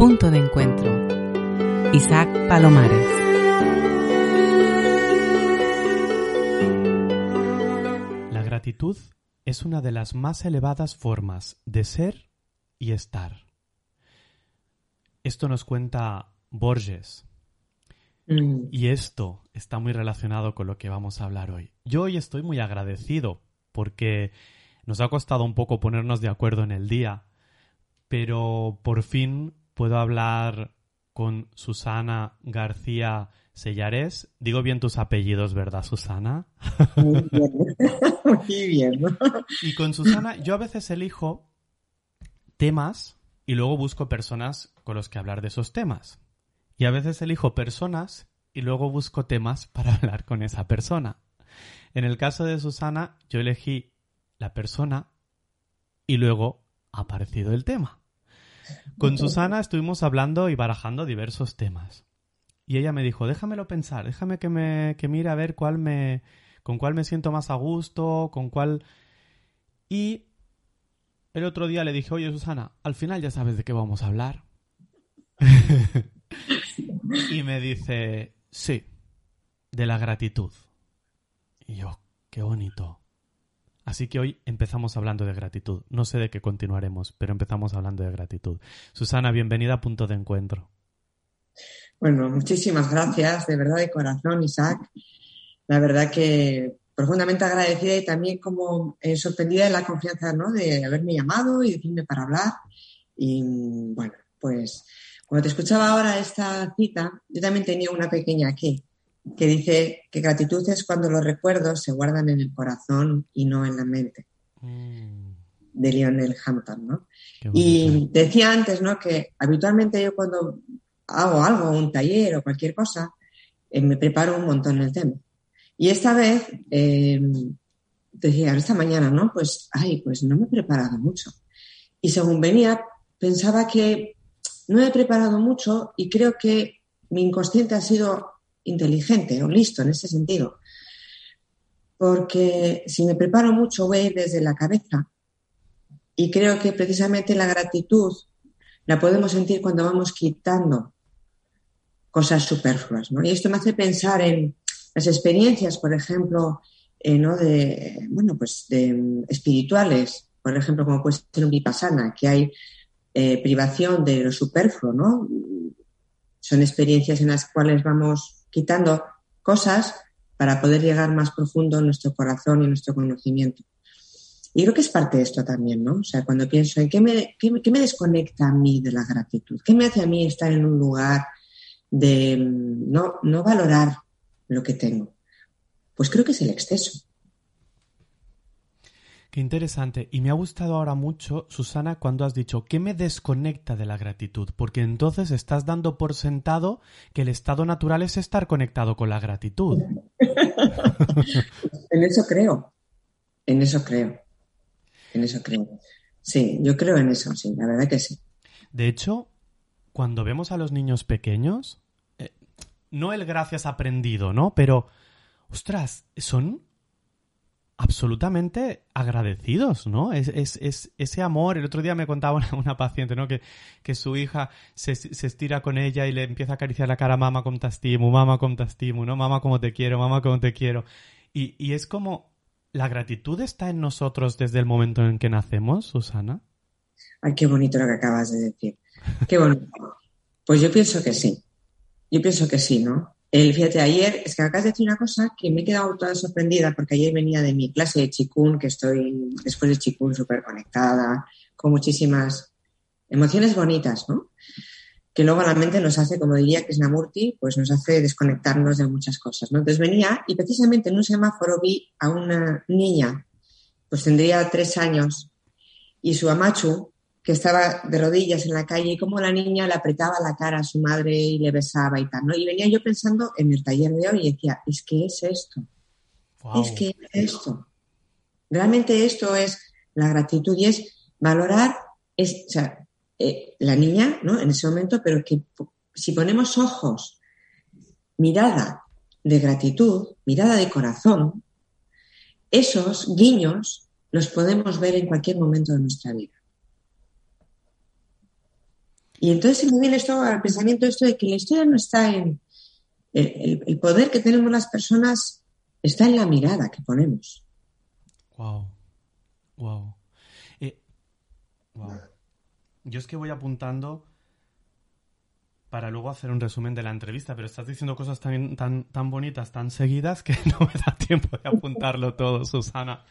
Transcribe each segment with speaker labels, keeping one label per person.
Speaker 1: Punto de encuentro. Isaac Palomares.
Speaker 2: La gratitud es una de las más elevadas formas de ser y estar. Esto nos cuenta Borges.
Speaker 3: Mm.
Speaker 2: Y esto está muy relacionado con lo que vamos a hablar hoy. Yo hoy estoy muy agradecido porque nos ha costado un poco ponernos de acuerdo en el día, pero por fin puedo hablar con Susana García Sellares. Digo bien tus apellidos, ¿verdad, Susana?
Speaker 3: Muy bien. Muy bien.
Speaker 2: Y con Susana, yo a veces elijo temas y luego busco personas con los que hablar de esos temas. Y a veces elijo personas y luego busco temas para hablar con esa persona. En el caso de Susana, yo elegí la persona y luego ha aparecido el tema. Con Susana estuvimos hablando y barajando diversos temas. Y ella me dijo, déjamelo pensar, déjame que me que mire a ver cuál me con cuál me siento más a gusto, con cuál y el otro día le dije, oye Susana, al final ya sabes de qué vamos a hablar. y me dice, sí, de la gratitud. Y yo, qué bonito. Así que hoy empezamos hablando de gratitud. No sé de qué continuaremos, pero empezamos hablando de gratitud. Susana, bienvenida a Punto de Encuentro.
Speaker 3: Bueno, muchísimas gracias, de verdad, de corazón, Isaac. La verdad que profundamente agradecida y también como eh, sorprendida de la confianza, ¿no? De haberme llamado y decirme para hablar. Y bueno, pues cuando te escuchaba ahora esta cita, yo también tenía una pequeña aquí, que dice que gratitud es cuando los recuerdos se guardan en el corazón y no en la mente,
Speaker 2: Mm,
Speaker 3: de Lionel Hampton, ¿no? Y decía antes, ¿no? Que habitualmente yo cuando hago algo, un taller o cualquier cosa, eh, me preparo un montón el tema. Y esta vez, eh, decía, esta mañana, ¿no? Pues, ay, pues no me he preparado mucho. Y según venía, pensaba que no me he preparado mucho y creo que mi inconsciente ha sido inteligente o listo en ese sentido. Porque si me preparo mucho, voy desde la cabeza. Y creo que precisamente la gratitud la podemos sentir cuando vamos quitando cosas superfluas. ¿no? Y esto me hace pensar en las experiencias, por ejemplo, eh, ¿no? de, bueno, pues de mm, espirituales, por ejemplo, como puede ser un vipassana, que hay eh, privación de lo superfluo, ¿no? Son experiencias en las cuales vamos quitando cosas para poder llegar más profundo en nuestro corazón y nuestro conocimiento. Y creo que es parte de esto también, ¿no? O sea, cuando pienso en qué me, qué, qué me desconecta a mí de la gratitud, qué me hace a mí estar en un lugar de mm, no, no valorar lo que tengo, pues creo que es el exceso.
Speaker 2: Qué interesante. Y me ha gustado ahora mucho, Susana, cuando has dicho ¿qué me desconecta de la gratitud? Porque entonces estás dando por sentado que el estado natural es estar conectado con la gratitud.
Speaker 3: En eso creo, en eso creo, en eso creo. Sí, yo creo en eso, sí, la verdad que sí.
Speaker 2: De hecho, cuando vemos a los niños pequeños, eh, no el gracias aprendido, ¿no? Pero, ostras, son absolutamente agradecidos, ¿no? Es, es, es ese amor. El otro día me contaba una, una paciente, ¿no? Que, su hija se, estira con ella y le empieza a acariciar la cara, mamá, com t'estimo, mamá, com t'estimo, ¿no? Mamá, como te quiero, mamá, como te quiero. Y, y es como, ¿la gratitud está en nosotros desde el momento en que nacemos, Susana?
Speaker 3: Ay, qué bonito lo que acabas de decir. Qué bonito. Pues yo pienso que sí. Yo pienso que sí, ¿no? El, fíjate, ayer, es que acabas de decir una cosa que me he quedado toda sorprendida porque ayer venía de mi clase de chikun, que estoy después de chikun súper conectada, con muchísimas emociones bonitas, ¿no? Que luego la mente nos hace, como diría Krishnamurti, pues nos hace desconectarnos de muchas cosas, ¿no? Entonces venía y precisamente en un semáforo vi a una niña, pues tendría tres años, y su amachu, que estaba de rodillas en la calle y como la niña le apretaba la cara a su madre y le besaba y tal, ¿no? Y venía yo pensando en el taller de hoy y decía, es que es esto, es que es esto. Realmente esto es la gratitud y es valorar, es, o sea, eh, la niña, ¿no? En ese momento, pero que si ponemos ojos, mirada de gratitud, mirada de corazón, esos guiños los podemos ver en cualquier momento de nuestra vida. Y entonces me viene esto al pensamiento esto de que la historia no está en el, poder que tenemos las personas está en la mirada que ponemos.
Speaker 2: Wow. Wow. wow. Yo es que voy apuntando para luego hacer un resumen de la entrevista, pero estás diciendo cosas tan, tan, tan bonitas, tan seguidas, que no me da tiempo de apuntarlo todo, Susana.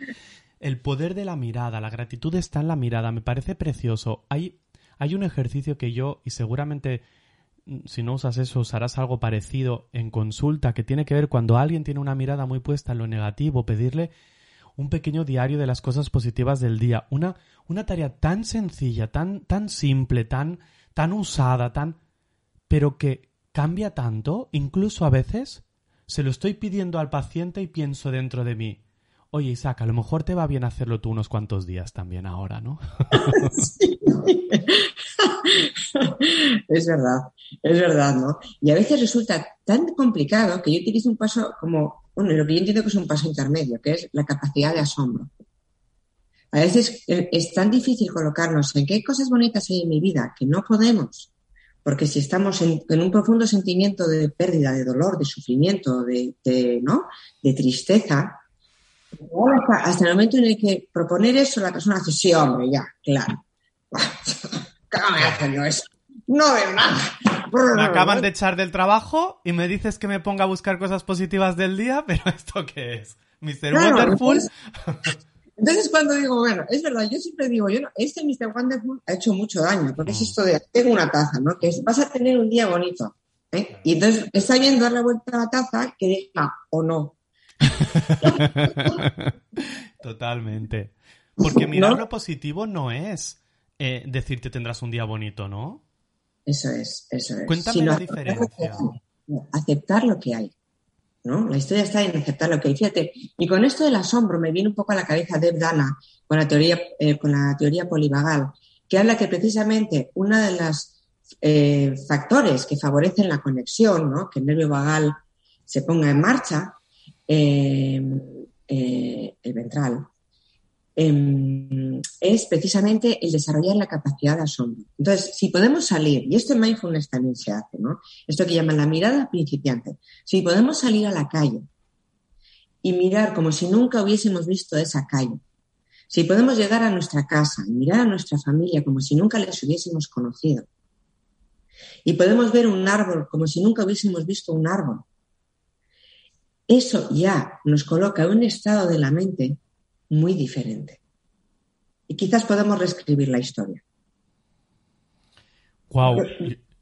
Speaker 2: El poder de la mirada, la gratitud está en la mirada, me parece precioso. Hay, hay un ejercicio que yo, y seguramente mm, si no usas eso, usarás algo parecido en consulta, que tiene que ver cuando alguien tiene una mirada muy puesta en lo negativo, pedirle un pequeño diario de las cosas positivas del día. Una, una tarea tan sencilla, tan, tan simple, tan, tan usada, tan pero que cambia tanto, incluso a veces se lo estoy pidiendo al paciente y pienso dentro de mí, oye Isaac, a lo mejor te va bien hacerlo tú unos cuantos días también ahora, ¿no?
Speaker 3: es verdad, es verdad, ¿no? Y a veces resulta tan complicado que yo utilizo un paso como, bueno, lo que yo entiendo que es un paso intermedio, que es la capacidad de asombro. A veces eh, es tan difícil colocarnos en qué cosas bonitas hay en mi vida que no podemos porque si estamos en, un profundo sentimiento de pérdida, de dolor, de sufrimiento, de, ¿no? de tristeza, hasta, el momento en el que proponer eso, la persona hace, sí, hombre, ya, claro. ¿Qué me eso? No veo nada.
Speaker 2: Me acaban de echar del trabajo y me dices que me ponga a buscar cosas positivas del día, pero ¿esto qué es? Mr. Wonderful.
Speaker 3: Entonces, cuando digo, bueno, es verdad, yo siempre digo, yo no, este Mr. Wonderful ha hecho mucho daño, porque es mm. esto de, tengo una taza, ¿no? Que vas a tener un día bonito. ¿eh? Y entonces está bien dar la vuelta a la taza que deja o no.
Speaker 2: Totalmente. Porque mirar lo positivo no es eh, decirte tendrás un día bonito, ¿no?
Speaker 3: Eso es, eso es.
Speaker 2: Cuéntame la diferencia.
Speaker 3: Aceptar lo que hay. La historia está en aceptar lo que hay. Fíjate, y con esto del asombro me viene un poco a la cabeza Deb Dana con la teoría, eh, con la teoría polivagal, que habla que precisamente uno de los eh, factores que favorecen la conexión, ¿no? que el nervio vagal se ponga en marcha, eh, el ventral, Em, es precisamente el desarrollar la capacidad de asombro. Entonces, si podemos salir, y esto en mindfulness también se hace, ¿no? Esto que llaman la mirada principiante. Si podemos salir a la calle y mirar como si nunca hubiésemos visto esa calle, si podemos llegar a nuestra casa y mirar a nuestra familia como si nunca les hubiésemos conocido, y podemos ver un árbol como si nunca hubiésemos visto un árbol, eso ya nos coloca en un estado de la mente muy diferente. Y quizás podemos reescribir la historia.
Speaker 2: Wow.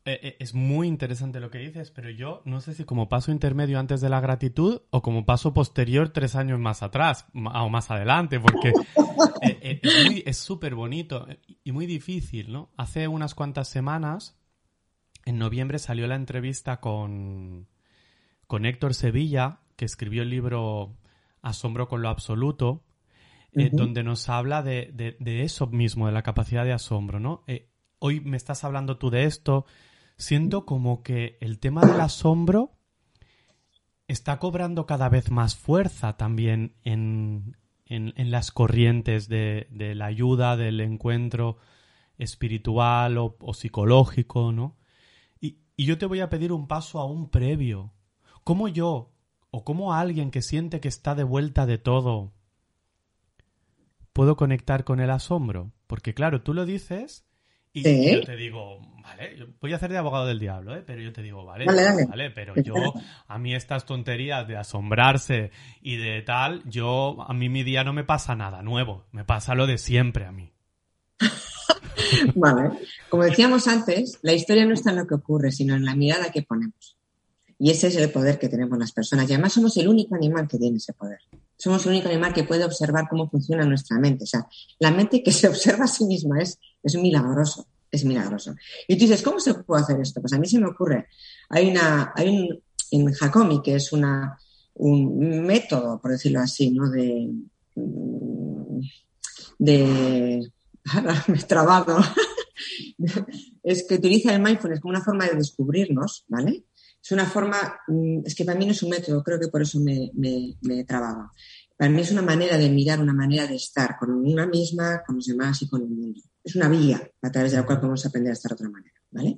Speaker 2: Eh, eh, es muy interesante lo que dices, pero yo no sé si como paso intermedio antes de la gratitud o como paso posterior tres años más atrás o más adelante, porque eh, es súper bonito y muy difícil, ¿no? Hace unas cuantas semanas, en noviembre, salió la entrevista con, con Héctor Sevilla, que escribió el libro Asombro con lo absoluto, eh, donde nos habla de, eso mismo, de la capacidad de asombro, ¿no? Eh, hoy me estás hablando tú de esto, siento como que el tema del asombro está cobrando cada vez más fuerza también en, las corrientes de, la ayuda, del encuentro espiritual o, psicológico, ¿no? Y, y, yo te voy a pedir un paso aún previo. ¿Cómo yo, o cómo alguien que siente que está de vuelta de todo, puedo conectar con el asombro. Porque claro, tú lo dices y yo te digo, vale, voy a hacer de abogado del diablo, ¿eh? pero yo te digo, vale, vale, pero yo, a mí estas tonterías de asombrarse y de tal, yo, a mí mi día no me pasa nada nuevo, me pasa lo de siempre a mí.
Speaker 3: vale, como decíamos antes, la historia no está en lo que ocurre, sino en la mirada que ponemos. Y ese es el poder que tenemos las personas. Y además somos el único animal que tiene ese poder. Somos el único animal que puede observar cómo funciona nuestra mente. O sea, la mente que se observa a sí misma es, es milagroso. Es milagroso. Y tú dices, ¿cómo se puede hacer esto? Pues a mí se me ocurre. Hay una, hay un, en Jacomi, que es una, un método, por decirlo así, ¿no? De, de, ahora me he trabado. es que utiliza el mindfulness como una forma de descubrirnos, ¿vale? Es una forma, mm, es que para mí no es un método, creo que por eso me, me, Para mí es una manera de mirar, una manera de estar con una misma, con los demás y con el mundo. es una vía a través de la cual podemos aprender a estar de otra manera, ¿vale?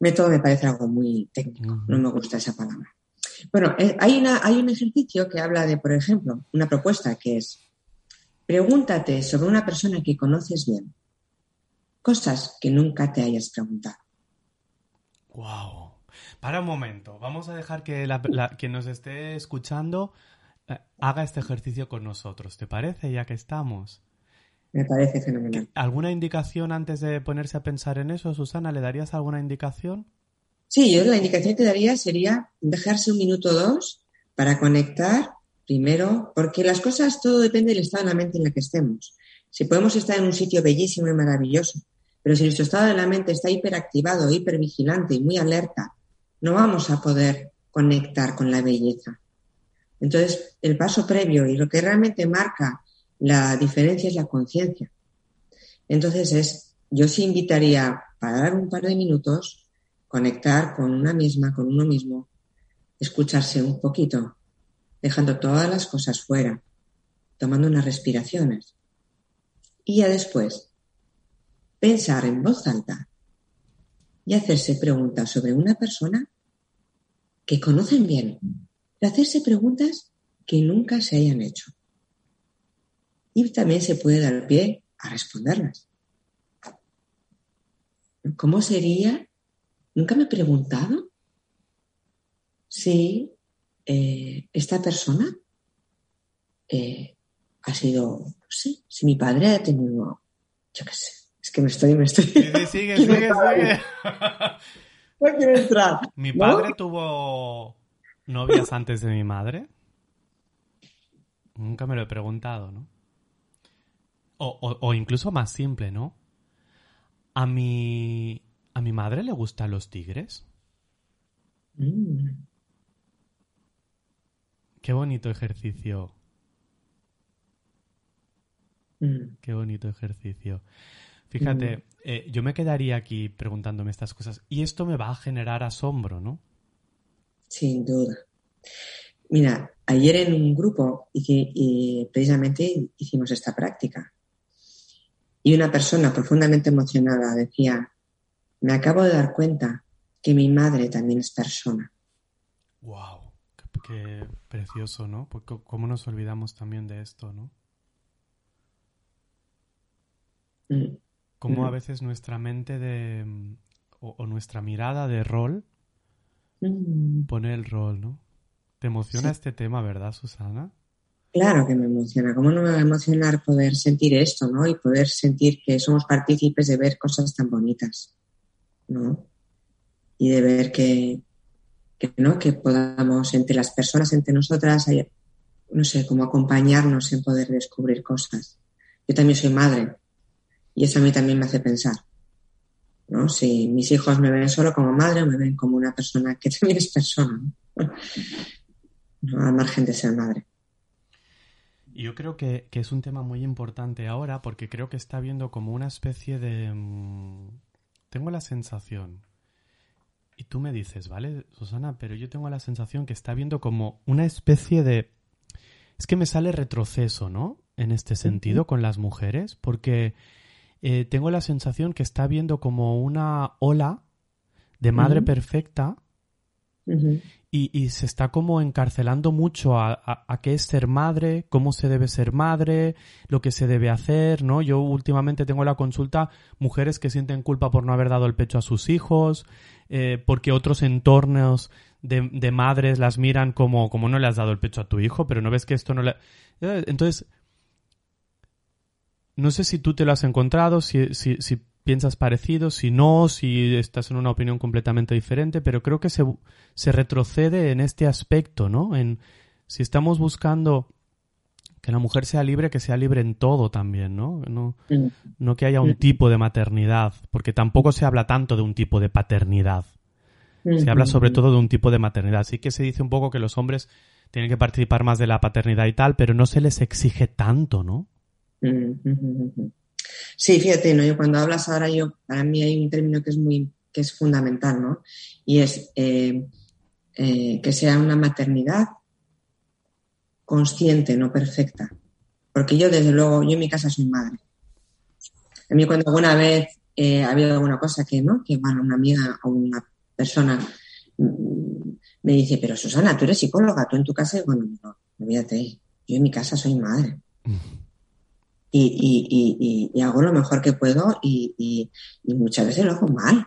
Speaker 3: Método me parece algo muy técnico, no me gusta esa palabra. Bueno, eh, hay, una, hay un ejercicio que habla de, por ejemplo, una propuesta que es, pregúntate sobre una persona que conoces bien, cosas que nunca te hayas preguntado.
Speaker 2: Wow. Para un momento, vamos a dejar que la, quien nos esté escuchando eh, haga este ejercicio con nosotros. ¿Te parece? Ya que estamos.
Speaker 3: Me parece fenomenal.
Speaker 2: ¿Alguna indicación antes de ponerse a pensar en eso, Susana? ¿Le darías alguna indicación?
Speaker 3: Sí, yo la indicación que daría sería dejarse un minuto o dos para conectar primero, porque las cosas, todo depende del estado de la mente en la que estemos. Si podemos estar en un sitio bellísimo y maravilloso, pero si nuestro estado de la mente está hiperactivado, hipervigilante y muy alerta, no vamos a poder conectar con la belleza. Entonces, el paso previo y lo que realmente marca la diferencia es la conciencia. Entonces, es, yo sí invitaría para dar un par de minutos conectar con una misma, con uno mismo, escucharse un poquito, dejando todas las cosas fuera, tomando unas respiraciones. Y ya después, pensar en voz alta y hacerse preguntas sobre una persona que conocen bien, y hacerse preguntas que nunca se hayan hecho. Y también se puede dar pie a responderlas. ¿Cómo sería Nunca me he preguntado si eh, esta persona eh, ha sido, sí, si mi padre ha tenido, yo qué sé, es que me estoy, me estoy.
Speaker 2: sigue, sigue, sigue.
Speaker 3: No quiero entrar.
Speaker 2: Mi padre tuvo novias antes de mi madre. Nunca me lo he preguntado, ¿no? O, o incluso más simple, ¿no? A mi ¿A mi madre le gustan los tigres? Mm. Qué bonito ejercicio. Mm. Qué bonito ejercicio. Fíjate, mm. eh, yo me quedaría aquí preguntándome estas cosas y esto me va a generar asombro, ¿no?
Speaker 3: Sin duda. Mira, ayer en un grupo y precisamente hicimos esta práctica y una persona profundamente emocionada decía, me acabo de dar cuenta que mi madre también es persona.
Speaker 2: ¡Wow! Qué, precioso, ¿no? Porque cómo nos olvidamos también de esto, ¿no? Mm. Cómo a mm. veces nuestra mente de. o, nuestra mirada de rol mm. pone el rol, ¿no? ¿Te emociona este tema, verdad, Susana?
Speaker 3: Claro que me emociona. ¿Cómo no me va a emocionar poder sentir esto, ¿no? Y poder sentir que somos partícipes de ver cosas tan bonitas. ¿no? Y de ver que, ¿no? que podamos entre las personas, entre nosotras, no sé, como acompañarnos en poder descubrir cosas. Yo también soy madre y eso a mí también me hace pensar. ¿no? Si mis hijos me ven solo como madre o me ven como una persona que también es persona, ¿no? al margen de ser madre.
Speaker 2: Yo creo que, que, es un tema muy importante ahora porque creo que está viendo como una especie de, mm, tengo la sensación, y tú me dices, ¿vale, Susana? Pero yo tengo la sensación que está viendo como una especie de... Es que me sale retroceso, ¿no? En este sentido, con las mujeres, porque eh, tengo la sensación que está viendo como una ola de madre perfecta y, se está como encarcelando mucho a, a, qué es ser madre, cómo se debe ser madre, lo que se debe hacer, ¿no? Yo últimamente tengo la consulta mujeres que sienten culpa por no haber dado el pecho a sus hijos, eh, porque otros entornos de, de, madres las miran como, como no le has dado el pecho a tu hijo, pero no ves que esto no le... Entonces, no sé si tú te lo has encontrado, si, si, si piensas parecido, si no, si estás en una opinión completamente diferente, pero creo que se, se retrocede en este aspecto, ¿no? En si estamos buscando que la mujer sea libre, que sea libre en todo también, ¿no? No, no que haya un tipo de maternidad, porque tampoco se habla tanto de un tipo de paternidad. Se habla sobre todo de un tipo de maternidad. Sí que se dice un poco que los hombres tienen que participar más de la paternidad y tal, pero no se les exige tanto, ¿no?
Speaker 3: Sí, fíjate, ¿no? Yo cuando hablas ahora, yo, para mí hay un término que es muy, que es fundamental, ¿no? Y es eh, eh, que sea una maternidad consciente, no perfecta. Porque yo, desde luego, yo en mi casa soy madre. A mí cuando alguna vez eh, ha habido alguna cosa que, ¿no? Que bueno, una amiga o una persona mm, me dice, pero Susana, tú eres psicóloga, tú en tu casa, y bueno, no, olvídate, yo en mi casa soy madre. Y, y, y, hago lo mejor que puedo y, muchas veces lo hago mal.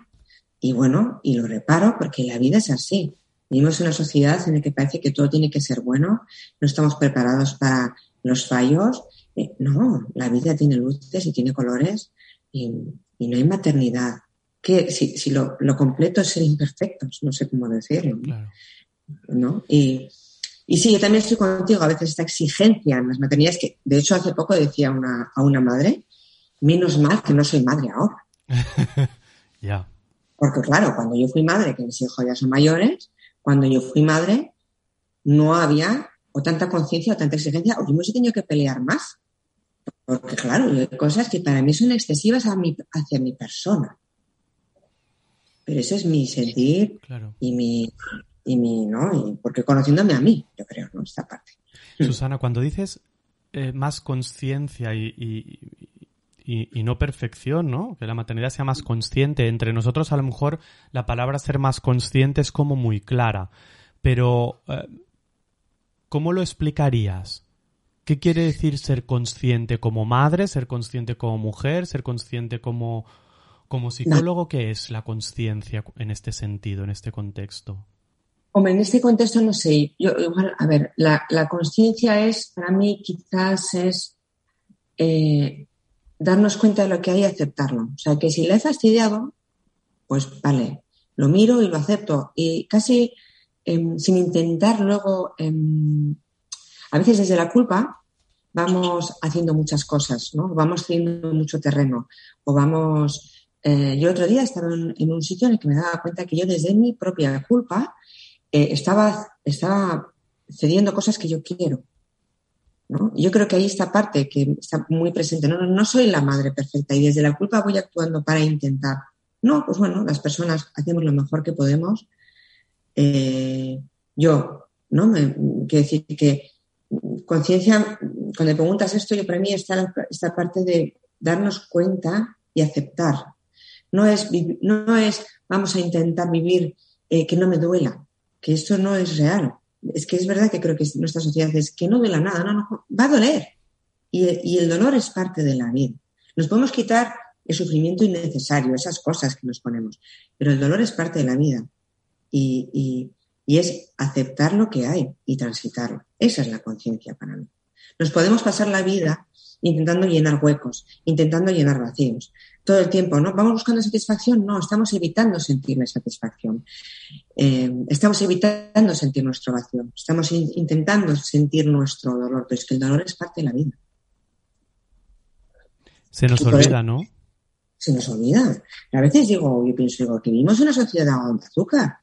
Speaker 3: Y bueno, y lo reparo porque la vida es así. Vivimos en una sociedad en la que parece que todo tiene que ser bueno, no estamos preparados para los fallos. Eh, no, la vida tiene luces y tiene colores y, no hay maternidad. Que si, si lo, lo, completo es ser imperfectos, no sé cómo decirlo. ¿no? Y, y sí, yo también estoy contigo. A veces esta exigencia en las maternidades, que de hecho hace poco decía una, a una madre, menos mal que no soy madre ahora.
Speaker 2: Ya.
Speaker 3: Porque claro, cuando yo fui madre, que mis hijos ya son mayores, cuando yo fui madre, no había o tanta conciencia o tanta exigencia, o yo hemos tenido que pelear más. Porque claro, hay cosas que para mí son excesivas a mi, hacia mi persona. Pero ese es mi sentir y mi, y mi, ¿no? Y porque conociéndome a mí, yo creo, ¿no? Esta parte.
Speaker 2: Susana, cuando dices eh, más conciencia y, y, no perfección, ¿no? Que la maternidad sea más consciente. Entre nosotros, a lo mejor, la palabra ser más consciente es como muy clara. Pero, eh, ¿cómo lo explicarías? ¿Qué quiere decir ser consciente como madre, ser consciente como mujer, ser consciente como, como psicólogo? ¿Qué es la conciencia en este sentido, en este contexto?
Speaker 3: Hombre, en este contexto no sé. Yo, igual, a ver, la, conciencia es, para mí, quizás es eh, darnos cuenta de lo que hay y aceptarlo. O sea, que si le he fastidiado, pues vale, lo miro y lo acepto. Y casi em, sin intentar luego, em, a veces desde la culpa, vamos haciendo muchas cosas, ¿no? Vamos teniendo mucho terreno. O vamos. Eh, yo otro día estaba en un sitio en el que me daba cuenta que yo desde mi propia culpa eh, estaba, estaba cediendo cosas que yo quiero. ¿no? Yo creo que hay esta parte que está muy presente. No, no, soy la madre perfecta y desde la culpa voy actuando para intentar. No, pues bueno, las personas hacemos lo mejor que podemos. Eh, yo, ¿no? Me, quiero decir que conciencia, cuando me preguntas esto, yo para mí está esta parte de darnos cuenta y aceptar. No es, no es vamos a intentar vivir eh, que no me duela que esto no es real. Es que es verdad que creo que nuestra sociedad es que no duela nada, no, no, va a doler. Y, el dolor es parte de la vida. Nos podemos quitar el sufrimiento innecesario, esas cosas que nos ponemos, pero el dolor es parte de la vida. Y, y es aceptar lo que hay y transitarlo. Esa es la conciencia para mí. Nos podemos pasar la vida intentando llenar huecos, intentando llenar vacíos todo el tiempo, ¿no? ¿Vamos buscando satisfacción? No, estamos evitando sentir la satisfacción. Eh, estamos evitando sentir nuestro vacío. Estamos intentando sentir nuestro dolor, pero es que el dolor es parte de la vida.
Speaker 2: Se nos olvida, ¿no?
Speaker 3: Se nos olvida. A veces digo, yo pienso, digo, que vivimos en una sociedad de azúcar.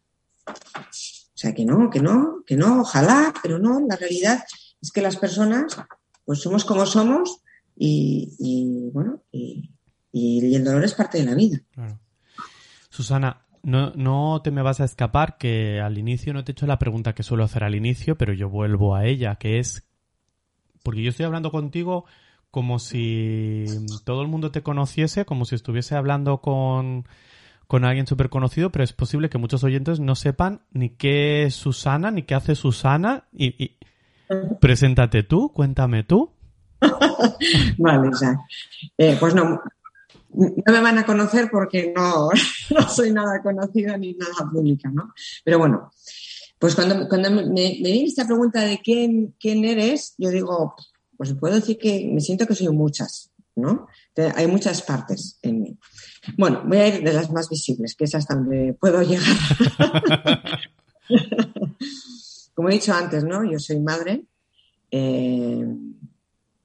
Speaker 3: O sea, que no, que no, que no, ojalá, pero no, la realidad es que las personas, pues somos como somos y, y bueno, y, y, el dolor es parte de la vida.
Speaker 2: Susana, no, no te me vas a escapar que al inicio no te he hecho la pregunta que suelo hacer al inicio, pero yo vuelvo a ella, que es, porque yo estoy hablando contigo como si todo el mundo te conociese, como si estuviese hablando con, con alguien súper conocido, pero es posible que muchos oyentes no sepan ni qué es Susana, ni qué hace Susana. Y, preséntate tú, cuéntame tú.
Speaker 3: vale, ya. Eh, pues no, no me van a conocer porque no, no soy nada conocida ni nada pública, ¿no? Pero bueno, pues cuando, cuando me, me, viene esta pregunta de quién, quién eres, yo digo, pues puedo decir que me siento que soy muchas, ¿no? Hay muchas partes en mí. Bueno, voy a ir de las más visibles, que es hasta donde puedo llegar. Como he dicho antes, ¿no? Yo soy madre. Eh,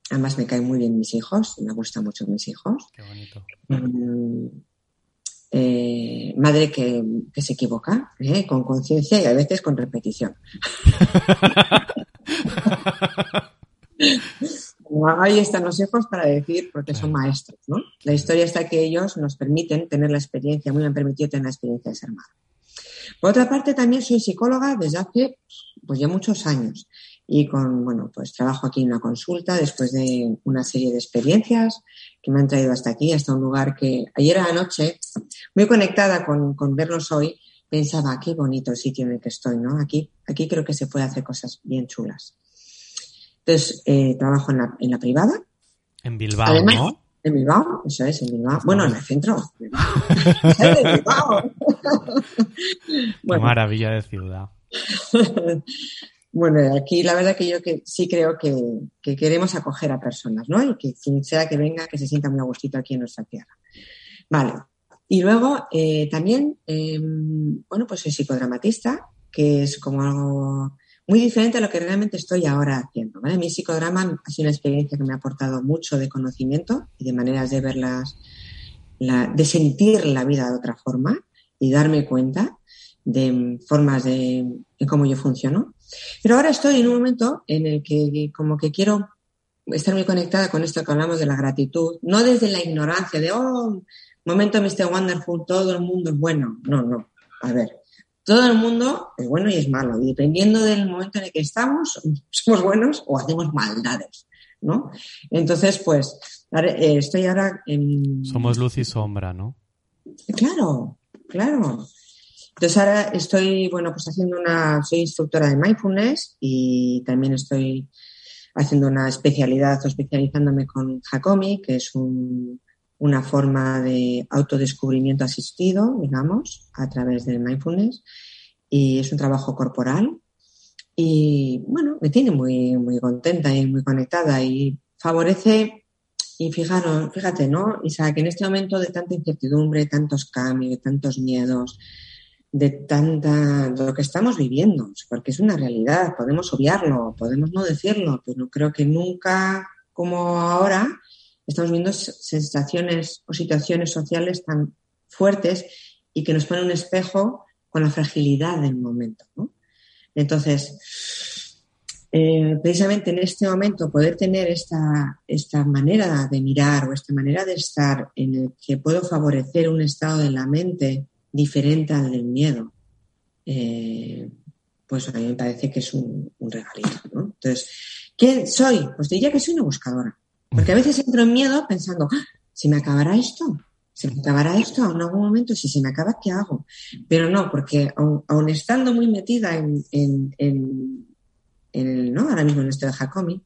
Speaker 3: Además me caen muy bien mis hijos, me gustan mucho mis hijos.
Speaker 2: Qué bonito.
Speaker 3: Mm, eh, madre que, se equivoca, ¿eh? con conciencia y a veces con repetición. ahí están los hijos para decir, porque son maestros, ¿no? La historia está que ellos nos permiten tener la experiencia, muy me han permitido tener la experiencia de ser madre. Por otra parte, también soy psicóloga desde hace pues ya muchos años y con, bueno, pues trabajo aquí en una consulta después de una serie de experiencias que me han traído hasta aquí, hasta un lugar que ayer a la noche, muy conectada con, con verlos hoy, pensaba, qué bonito el sitio en el que estoy, ¿no? Aquí, aquí creo que se puede hacer cosas bien chulas. Entonces, eh, trabajo en la, en la privada.
Speaker 2: En Bilbao, ¿no?
Speaker 3: En Bilbao, eso es, en Bilbao. Bueno, en el centro. en
Speaker 2: Bilbao. Qué maravilla de ciudad.
Speaker 3: Bueno, aquí la verdad que yo que sí creo que, queremos acoger a personas, ¿no? Y que sea que venga, que se sienta muy a gustito aquí en nuestra tierra. Vale. Y luego eh, también, em, bueno, pues soy psicodramatista, que es como algo muy diferente a lo que realmente estoy ahora haciendo. ¿vale? Mi psicodrama ha sido una experiencia que me ha aportado mucho de conocimiento y de maneras de verlas, de sentir la vida de otra forma y darme cuenta de formas de cómo yo funciono. Pero ahora estoy en un momento en el que como que quiero estar muy conectada con esto que hablamos de la gratitud, no desde la ignorancia de, oh, momento Mr. Wonderful, todo el mundo es bueno. No, no. A ver, todo el mundo es bueno y es malo. Y dependiendo del momento en el que estamos, somos buenos o hacemos maldades, ¿no? Entonces, pues, eh, estoy ahora en...
Speaker 2: Somos luz y sombra, ¿no?
Speaker 3: Claro, claro. Entonces ahora estoy, bueno, pues haciendo una, soy instructora de mindfulness y también estoy haciendo una especialidad o especializándome con Hakomi, que es una forma de autodescubrimiento asistido, digamos, a través del mindfulness. Y es un trabajo corporal. Y bueno, me tiene muy, muy contenta y muy conectada y favorece, y fijaros, fíjate, ¿no? Isaac, en este momento de tanta incertidumbre, tantos cambios, tantos miedos, de tanta lo que estamos viviendo, porque es una realidad, podemos obviarlo, podemos no decirlo, pero creo que nunca como ahora estamos viendo sensaciones o situaciones sociales tan fuertes y que nos ponen un espejo con la fragilidad del momento. Entonces, eh, precisamente en este momento poder tener esta, esta manera de mirar o esta manera de estar en el que puedo favorecer un estado de la mente diferente al del miedo, eh, pues a mí me parece que es un, regalito, ¿no? Entonces, ¿quién soy? Pues diría que soy una buscadora. Porque a veces entro en miedo pensando, ¡Ah! ¿se me acabará esto? ¿Se me acabará esto en algún momento? Si se me acaba, ¿qué hago? Pero no, porque aun, estando muy metida en, en, en, ¿no? Ahora mismo en esto de Jacomi,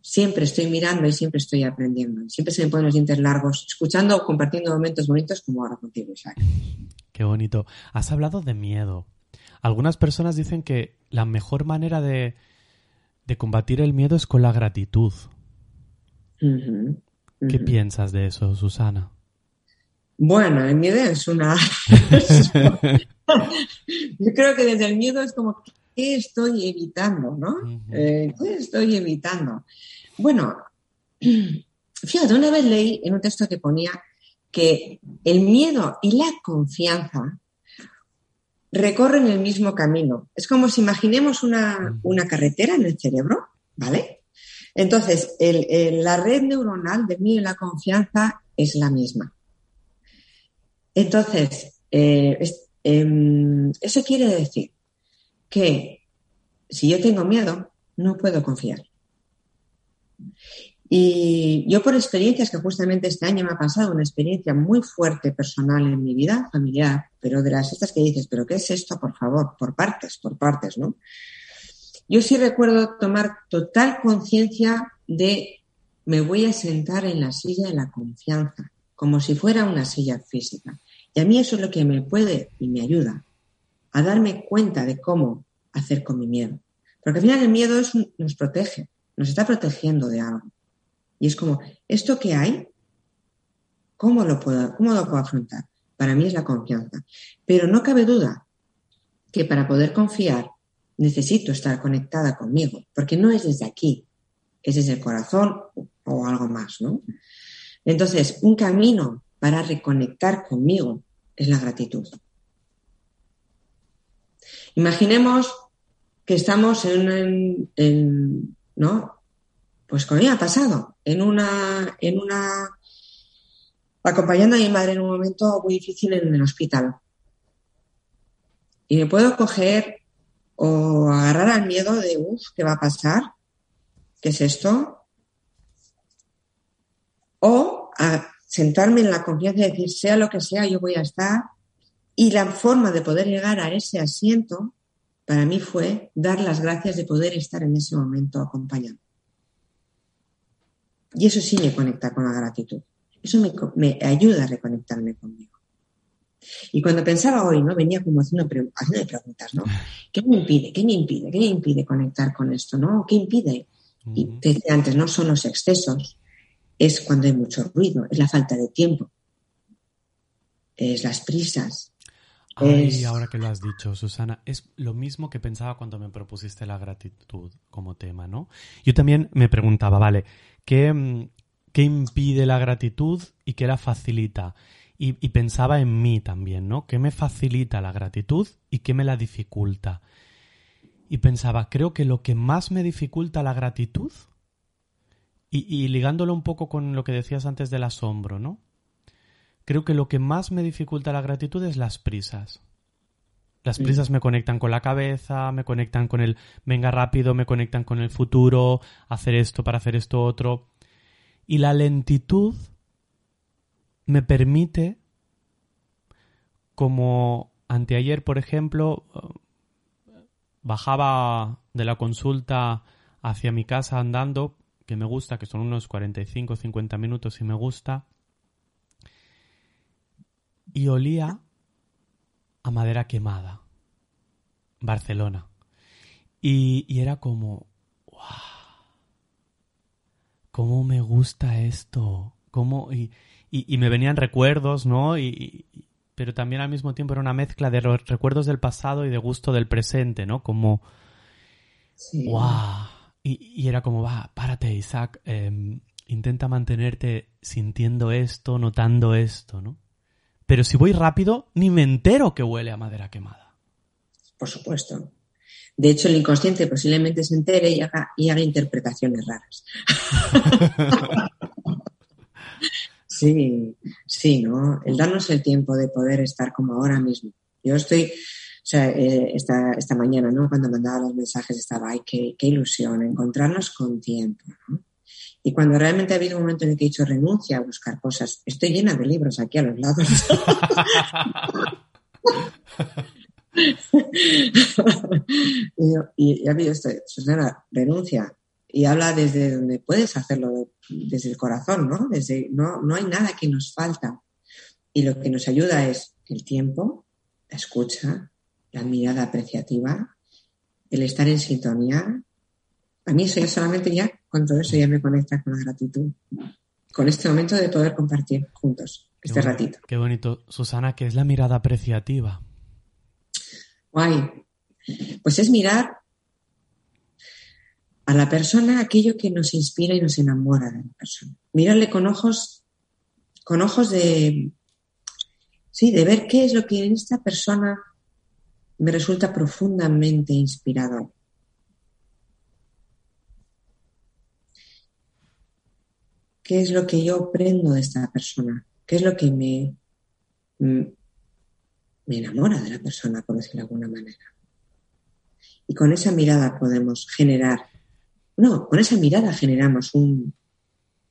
Speaker 3: siempre estoy mirando y siempre estoy aprendiendo. Siempre se me ponen los dientes largos, escuchando o compartiendo momentos bonitos como ahora contigo, Isaac.
Speaker 2: Qué bonito. Has hablado de miedo. Algunas personas dicen que la mejor manera de, combatir el miedo es con la gratitud. ¿Qué piensas de eso, Susana?
Speaker 3: Bueno, el miedo es una... Yo creo que desde el miedo es como ¿qué estoy evitando? ¿no? Eh, ¿Qué estoy evitando? Bueno, fíjate, una vez leí en un texto que ponía que el miedo y la confianza recorren el mismo camino. Es como si imaginemos una, carretera en el cerebro, ¿vale? Entonces, la red neuronal del miedo y la confianza es la misma. Entonces, eh, em, eso quiere decir que si yo tengo miedo, no puedo confiar. Y yo por experiencias que justamente este año me ha pasado, una experiencia muy fuerte personal en mi vida familiar, pero de las estas que dices, pero ¿qué es esto? Por favor, por partes, por partes, ¿no? Yo sí recuerdo tomar total conciencia de me voy a sentar en la silla de la confianza, como si fuera una silla física. Y a mí eso es lo que me puede y me ayuda a darme cuenta de cómo hacer con mi miedo. Porque al final el miedo es nos protege, nos está protegiendo de algo. Y es como, ¿esto que hay? ¿Cómo lo puedo, cómo lo puedo afrontar? Para mí es la confianza. Pero no cabe duda que para poder confiar necesito estar conectada conmigo, porque no es desde aquí, es desde el corazón o algo más, ¿no? Entonces, un camino para reconectar conmigo es la gratitud. Imaginemos que estamos en, en, ¿no? Pues como ha pasado, en una, en una, acompañando a mi madre en un momento muy difícil en el hospital. Y me puedo coger o agarrar al miedo de, uff, ¿qué va a pasar? ¿Qué es esto? O a sentarme en la confianza de decir, sea lo que sea, yo voy a estar. Y la forma de poder llegar a ese asiento para mí fue dar las gracias de poder estar en ese momento acompañado. Y eso sí me conecta con la gratitud. Eso me, me ayuda a reconectarme conmigo. Y cuando pensaba hoy, ¿no? Venía como haciendo, haciendo preguntas, ¿no? ¿Qué me impide? ¿Qué me impide? ¿Qué me impide conectar con esto? ¿No? ¿Qué impide? Y te decía antes, no son los excesos, es cuando hay mucho ruido, es la falta de tiempo, es las prisas.
Speaker 2: Ay, ahora que lo has dicho, Susana, es lo mismo que pensaba cuando me propusiste la gratitud como tema, ¿no? Yo también me preguntaba, vale, ¿qué, mm, qué impide la gratitud y qué la facilita? y, pensaba en mí también, ¿no? ¿Qué me facilita la gratitud y qué me la dificulta? Y pensaba, creo que lo que más me dificulta la gratitud, y, y ligándolo un poco con lo que decías antes del asombro, ¿no? Creo que lo que más me dificulta la gratitud es las prisas. Las prisas me conectan con la cabeza, me conectan con el venga rápido, me conectan con el futuro, hacer esto para hacer esto otro. Y la lentitud me permite, como anteayer, por ejemplo, bajaba de la consulta hacia mi casa andando, que me gusta, que son unos 45 50 minutos y me gusta, y olía a madera quemada, Barcelona. Y, y era como, ¡wow! ¿Cómo me gusta esto? ¿Cómo? Y, y, me venían recuerdos, ¿no? Y, pero también al mismo tiempo era una mezcla de los recuerdos del pasado y de gusto del presente, ¿no? Como, sí. ¡Wow! Y, era como, va, párate, Isaac, em, intenta mantenerte sintiendo esto, notando esto, ¿no? Pero si voy rápido, ni me entero que huele a madera quemada.
Speaker 3: Por supuesto. De hecho, el inconsciente posiblemente se entere y haga, y haga interpretaciones raras. Sí, sí, ¿no? El darnos el tiempo de poder estar como ahora mismo. Yo estoy, o sea, eh, esta, esta mañana, ¿no? Cuando mandaba los mensajes estaba, ay, qué, qué ilusión, encontrarnos con tiempo, ¿no? Y cuando realmente ha habido un momento en el que he dicho renuncia a buscar cosas, estoy llena de libros aquí a los lados. y, y, ha habido esto, Susana, renuncia, y habla desde donde puedes hacerlo, desde el corazón, ¿no? Desde, no, no hay nada que nos falta. Y lo que nos ayuda es el tiempo, la escucha, la mirada apreciativa, el estar en sintonía. A mí eso ya solamente ya, con todo eso ya me conecta con la gratitud. Con este momento de poder compartir juntos este ratito.
Speaker 2: Qué bonito. Susana, ¿qué es la mirada apreciativa?
Speaker 3: Guay. Pues es mirar a la persona aquello que nos inspira y nos enamora de la persona. Mirarle con ojos, con ojos de, sí, de ver qué es lo que en esta persona me resulta profundamente inspirador. ¿Qué es lo que yo aprendo de esta persona? ¿Qué es lo que me, me enamora de la persona, por decirlo de alguna manera? Y con esa mirada podemos generar no, con esa mirada generamos un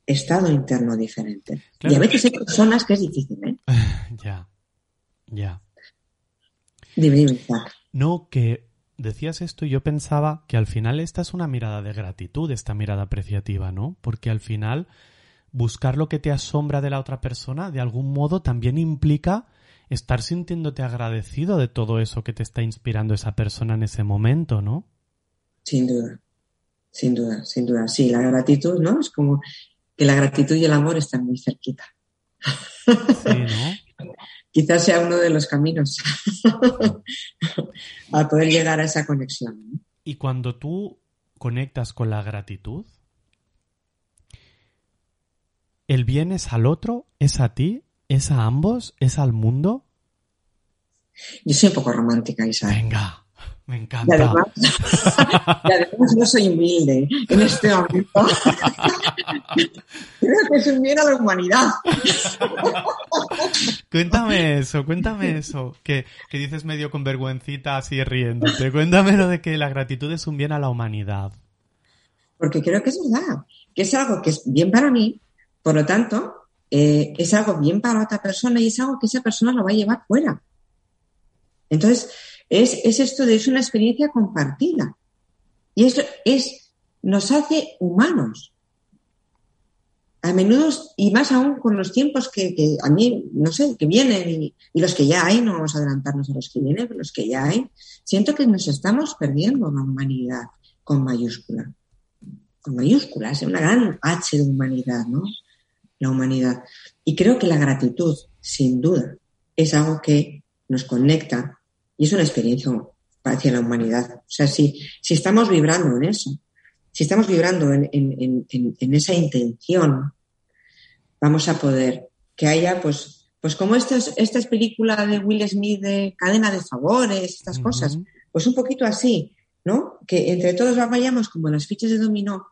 Speaker 3: estado interno diferente. Y a veces hay personas que es difícil, ¿eh?
Speaker 2: ya, ya.
Speaker 3: Dime,
Speaker 2: No, que decías esto y yo pensaba que al final esta es una mirada de gratitud, esta mirada apreciativa, ¿no? Porque al final buscar lo que te asombra de la otra persona de algún modo también implica estar sintiéndote agradecido de todo eso que te está inspirando esa persona en ese momento, ¿no?
Speaker 3: Sin duda. Sin duda, sin duda. Sí, la gratitud, ¿no? Es como que la gratitud y el amor están muy cerquita. Sí, ¿no? Quizás sea uno de los caminos a poder llegar a esa conexión.
Speaker 2: Y cuando tú conectas con la gratitud, ¿el bien es al otro? ¿Es a ti? ¿Es a ambos? ¿Es al mundo?
Speaker 3: Yo soy un poco romántica, Isabel.
Speaker 2: Venga. Me
Speaker 3: Y
Speaker 2: encanta.
Speaker 3: además, y además no soy humilde en este momento. Creo que es un bien a la humanidad.
Speaker 2: Cuéntame eso, cuéntame eso. Que, que dices medio con vergüencita así riéndote. Cuéntame lo de que la gratitud es un bien a la humanidad.
Speaker 3: Porque creo que es verdad, que es algo que es bien para mí, por lo tanto, eh, es algo bien para otra persona y es algo que esa persona lo va a llevar fuera. Entonces, es, es esto de es una experiencia compartida. Y esto es, nos hace humanos. A menudo, y más aún con los tiempos que, que a mí, no sé, que vienen y, los que ya hay, no vamos a adelantarnos a los que vienen, pero los que ya hay, siento que nos estamos perdiendo la humanidad con mayúscula. Con mayúsculas, una gran H de humanidad, ¿no? La humanidad. Y creo que la gratitud, sin duda, es algo que nos conecta y es una experiencia hacia la humanidad. O sea, si, si estamos vibrando en eso, si estamos vibrando en, en, en, en, esa intención, vamos a poder que haya, pues, pues como estas, estas películas de Will Smith de cadena de favores, estas uh -huh. cosas, pues un poquito así, ¿no? Que entre todos vayamos como las fichas de dominó,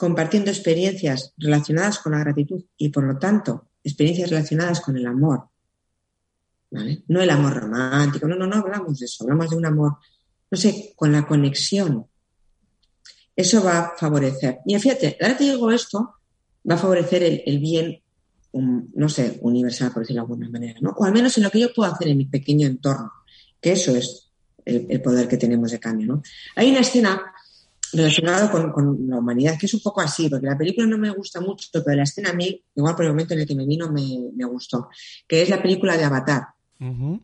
Speaker 3: compartiendo experiencias relacionadas con la gratitud y, por lo tanto, experiencias relacionadas con el amor. ¿Vale? No el amor romántico, no, no, no hablamos de eso, hablamos de un amor, no sé, con la conexión eso va a favorecer. Y fíjate, ahora te digo esto, va a favorecer el, el bien, um, no sé, universal, por decirlo de alguna manera, ¿no? O al menos en lo que yo puedo hacer en mi pequeño entorno, que eso es el, el poder que tenemos de cambio, ¿no? Hay una escena relacionada con, con, la humanidad que es un poco así, porque la película no me gusta mucho, pero la escena a mí, igual por el momento en el que me vino, me, me gustó, que es la película de Avatar.
Speaker 2: Uh -huh.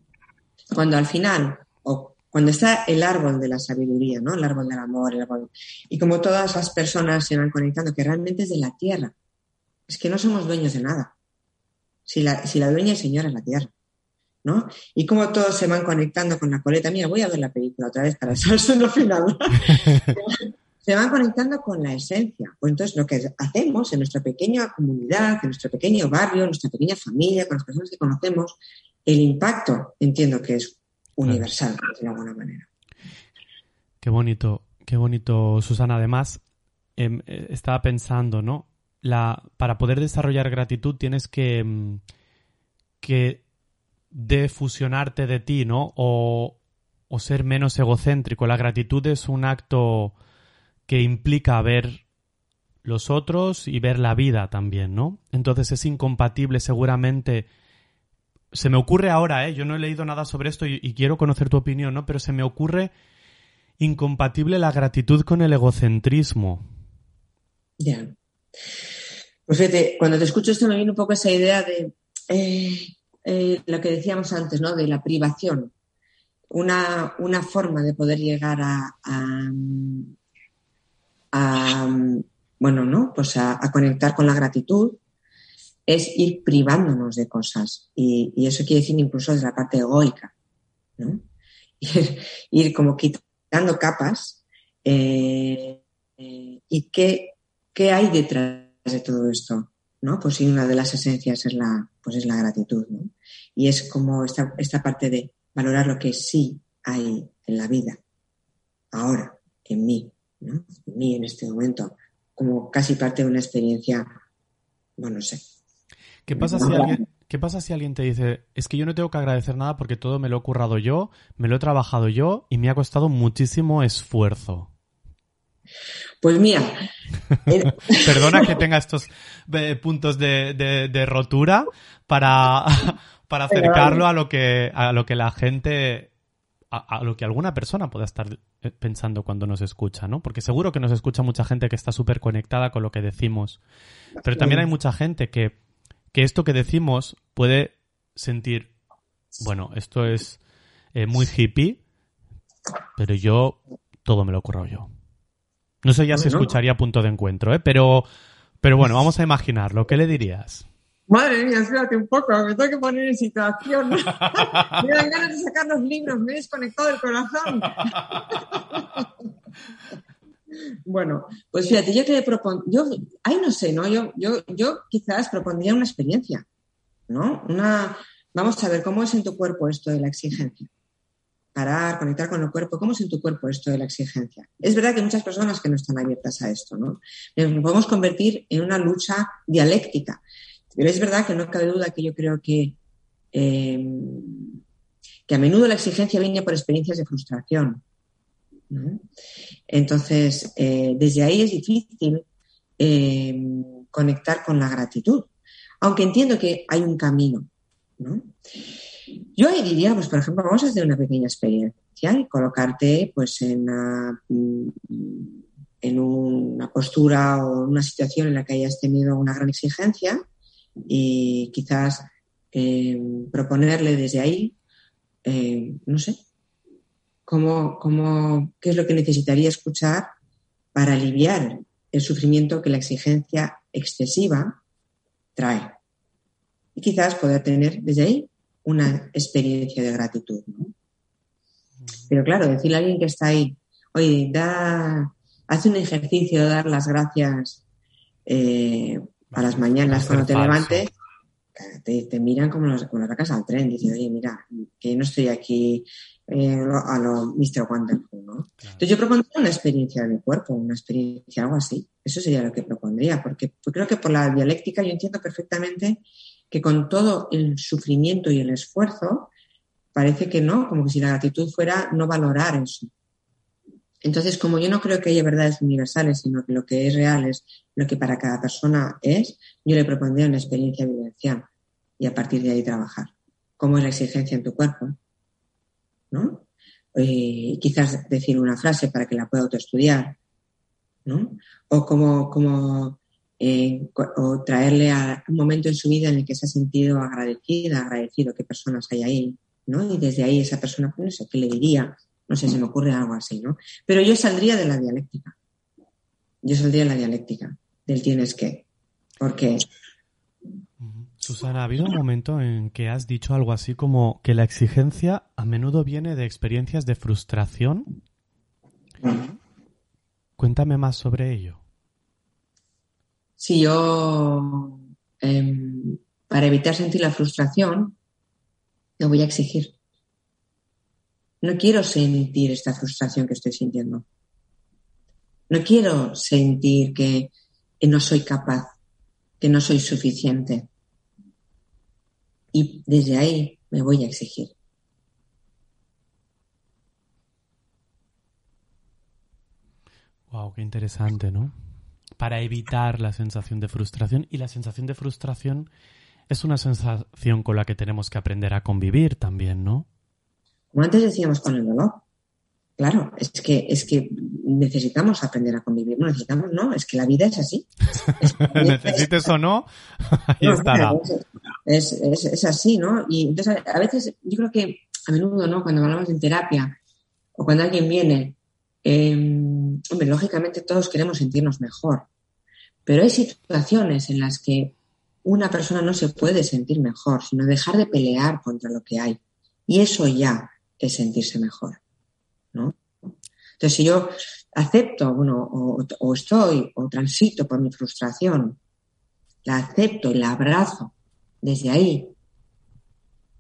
Speaker 3: Cuando al final, o cuando está el árbol de la sabiduría, ¿no? El árbol del amor, el árbol... Y como todas las personas se van conectando, que realmente es de la tierra. Es que no somos dueños de nada. Si la, si la dueña y señora es la tierra, ¿no? Y como todos se van conectando con la coleta. Mira, voy a ver la película otra vez para eso lo final. se van conectando con la esencia. Pues entonces lo que hacemos en nuestra pequeña comunidad, en nuestro pequeño barrio, en nuestra pequeña familia, con las personas que conocemos, el impacto, entiendo que es universal, claro. de alguna manera.
Speaker 2: Qué bonito, qué bonito, Susana. Además, eh, estaba pensando, ¿no? La, para poder desarrollar gratitud tienes que, que defusionarte de ti, ¿no? O, o ser menos egocéntrico. La gratitud es un acto que implica ver los otros y ver la vida también, ¿no? Entonces es incompatible seguramente se me ocurre ahora, ¿eh? yo no he leído nada sobre esto y, y, quiero conocer tu opinión, ¿no? Pero se me ocurre incompatible la gratitud con el egocentrismo.
Speaker 3: Ya. Pues fíjate, cuando te escucho esto me viene un poco esa idea de eh, eh, lo que decíamos antes, ¿no? De la privación. Una, una forma de poder llegar a, a, bueno, ¿no? Pues a, conectar con la gratitud es ir privándonos de cosas. Y, y, eso quiere decir incluso desde la parte egoica, ¿no? Ir, ir como quitando capas. Eh, ¿Y qué, qué hay detrás de todo esto? ¿no? Pues sí, una de las esencias es la, pues es la gratitud, ¿no? Y es como esta, esta parte de valorar lo que sí hay en la vida, ahora, en mí, ¿no? En mí, en este momento, como casi parte de una experiencia, bueno, no sé,
Speaker 2: ¿Qué pasa, si alguien, ¿Qué pasa si alguien te dice, es que yo no tengo que agradecer nada porque todo me lo he currado yo, me lo he trabajado yo y me ha costado muchísimo esfuerzo?
Speaker 3: Pues.
Speaker 2: Eh... Perdona que tenga estos eh, puntos de, de, de, rotura para, para acercarlo a lo que, a lo que la gente, a, a, lo que alguna persona pueda estar pensando cuando nos escucha, ¿no? Porque seguro que nos escucha mucha gente que está súper conectada con lo que decimos. Pero también hay mucha gente que que esto que decimos puede sentir, bueno, esto es eh, muy hippie, pero yo todo me lo he currado yo. No sé ya si escucharía punto de encuentro, ¿eh? pero, pero bueno, vamos a imaginarlo. ¿Qué le dirías?
Speaker 3: Madre mía, espérate un poco, me tengo que poner en situación. me dan ganas de sacar los libros, me he desconectado del corazón. Bueno, pues fíjate, yo que propon... yo, ay, no sé, ¿no? Yo, yo, yo quizás propondría una experiencia, ¿no? Una, vamos a ver, ¿cómo es en tu cuerpo esto de la exigencia? Parar, conectar con el cuerpo. ¿Cómo es en tu cuerpo esto de la exigencia? Es verdad que hay muchas personas que no están abiertas a esto, ¿no? Nos podemos convertir en una lucha dialéctica. Pero es verdad que no cabe duda que yo creo que, eh, que a menudo la exigencia viene por experiencias de frustración. Entonces, eh, desde ahí es difícil eh, conectar con la gratitud, aunque entiendo que hay un camino. ¿no? Yo ahí diría, pues por ejemplo, vamos a hacer una pequeña experiencia y colocarte pues en una, en una postura o una situación en la que hayas tenido una gran exigencia y quizás eh, proponerle desde ahí, eh, no sé, cómo, cómo, qué es lo que necesitaría escuchar para aliviar el sufrimiento que la exigencia excesiva trae. Y quizás poder tener desde ahí una experiencia de gratitud. Pero claro, decirle a alguien que está ahí, oye, da, hace un ejercicio de dar las gracias eh, a las mañanas cuando te levantes, te, miran como las, como las al tren, dicen, oye, mira, que no estoy aquí eh, a lo Mr. Wonderful, ¿no? Entonces yo propondría una experiencia de mi cuerpo, una experiencia, algo así. Eso sería lo que propondría, porque creo que por la dialéctica yo entiendo perfectamente que con todo el sufrimiento y el esfuerzo, parece que no, como que si la gratitud fuera no valorar eso. Entonces, como yo no creo que haya verdades universales, sino que lo que es real es lo que para cada persona es, yo le propondría una experiencia vivencial y a partir de ahí trabajar. ¿Cómo es la exigencia en tu cuerpo? ¿No? Eh, quizás decir una frase para que la pueda autoestudiar, ¿no? O como, como eh, o traerle a un momento en su vida en el que se ha sentido agradecida, agradecido, qué personas hay ahí, ¿no? Y desde ahí esa persona, pues, no sé, ¿qué le diría? No sé, se me ocurre algo así, ¿no? Pero yo saldría de la dialéctica. Yo saldría de la dialéctica, del tienes que. Porque.
Speaker 2: Susana, ha habido un momento en que has dicho algo así como que la exigencia a menudo viene de experiencias de frustración. Cuéntame más sobre ello
Speaker 3: si yo, em, para evitar sentir la frustración, lo voy a exigir. No quiero sentir esta frustración que estoy sintiendo. No quiero sentir que, no soy capaz, que no soy suficiente. Y desde ahí me voy a exigir.
Speaker 2: Wow, qué interesante, ¿no? Para evitar la sensación de frustración y la sensación de frustración es una sensación con la que tenemos que aprender a convivir también, ¿no?
Speaker 3: Como antes decíamos con el dolor. Claro, es que, es que necesitamos aprender a convivir. No necesitamos, no, es que la vida es así.
Speaker 2: Necesites o no, ahí estará.
Speaker 3: Es, es, así, ¿no? Y entonces a, veces, yo creo que a menudo, ¿no? Cuando hablamos en terapia o cuando alguien viene Em, hombre, lógicamente todos queremos sentirnos mejor, pero hay situaciones en las que una persona no se puede sentir mejor, sino dejar de pelear contra lo que hay. Y eso ya es sentirse mejor. ¿no? Entonces, si yo acepto, bueno, o, estoy o transito por mi frustración, la acepto y la abrazo desde ahí,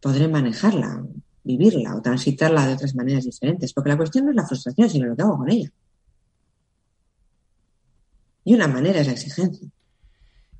Speaker 3: podré manejarla vivirla o transitarla de otras maneras diferentes. Porque la cuestión no es la frustración, sino lo que hago con ella. Y una manera es la exigencia.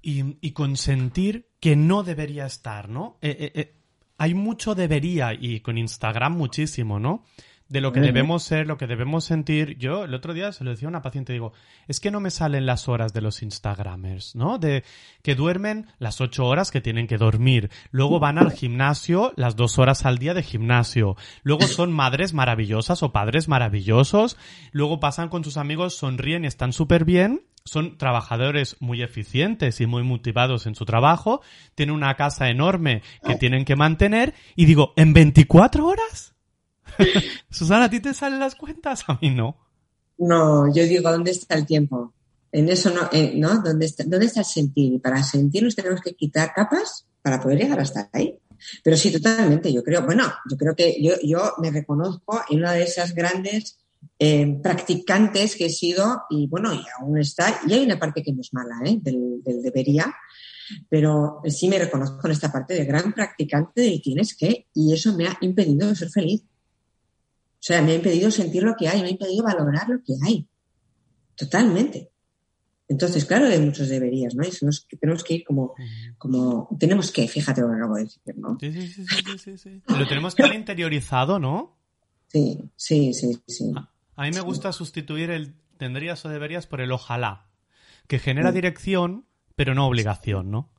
Speaker 2: Y, consentir que no debería estar, ¿no? Eh, eh, eh, hay mucho debería y con Instagram muchísimo, ¿no? De lo que debemos ser, lo que debemos sentir. Yo el otro día se lo decía a una paciente, digo, es que no me salen las horas de los Instagramers, ¿no? De que duermen las ocho horas que tienen que dormir, luego van al gimnasio las dos horas al día de gimnasio, luego son madres maravillosas o padres maravillosos, luego pasan con sus amigos, sonríen y están súper bien, son trabajadores muy eficientes y muy motivados en su trabajo, tienen una casa enorme que tienen que mantener. Y digo, ¿en 24 horas? Susana, ¿a ti te salen las cuentas? A mí no.
Speaker 3: No, yo digo, ¿dónde está el tiempo? En eso no, eh, ¿no? ¿Dónde está, ¿Dónde está el sentir? Y para sentirnos tenemos que quitar capas para poder llegar hasta ahí. Pero sí, totalmente, yo creo, bueno, yo creo que yo, yo me reconozco en una de esas grandes eh, practicantes que he sido y bueno, y aún está, y hay una parte que no es mala, ¿eh? del, del debería, pero sí me reconozco en esta parte de gran practicante del tienes que, y eso me ha impedido ser feliz. Sea, me ha impedido sentir lo que hay, me ha impedido valorar lo que hay. Totalmente. Entonces, claro, hay muchos deberías, ¿no? Y tenemos que ir como, como, tenemos que, fíjate lo que acabo de decir, ¿no?
Speaker 2: Sí, sí, sí, sí, sí. Lo tenemos que haber interiorizado, ¿no?
Speaker 3: Sí, sí, sí, sí.
Speaker 2: A, mí me gusta sustituir el tendrías o deberías por el ojalá, que genera dirección, pero no obligación, ¿no?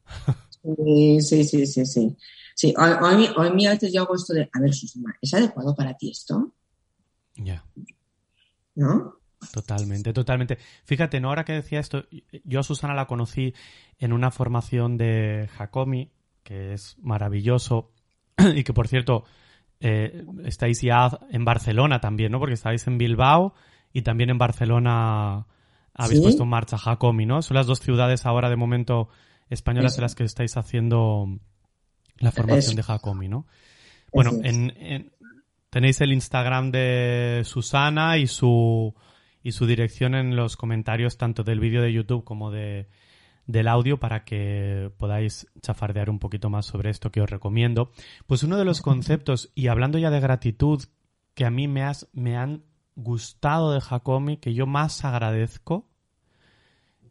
Speaker 3: Sí, sí, sí, sí, sí. Sí, hoy, hoy, a veces yo hago esto de, a ver, Susana, ¿es adecuado para ti esto?
Speaker 2: Ya.
Speaker 3: ¿No?
Speaker 2: Totalmente, totalmente. Fíjate, ¿no? Ahora que decía esto, yo a Susana la conocí en una formación de Jacomi, que es maravilloso, y que por cierto, eh, estáis ya en Barcelona también, ¿no? Porque estáis en Bilbao y también en Barcelona habéis puesto en marcha Jacomi, ¿no? Son las dos ciudades ahora de momento españolas en las que estáis haciendo la formación de Jacomi, ¿no? Bueno, en, tenéis el Instagram de Susana y su y su dirección en los comentarios tanto del vídeo de YouTube como de, del audio para que podáis chafardear un poquito más sobre esto que os recomiendo. Pues uno de los conceptos, y hablando ya de gratitud, que a mí me, has, me han gustado de Jacomi, que yo más agradezco,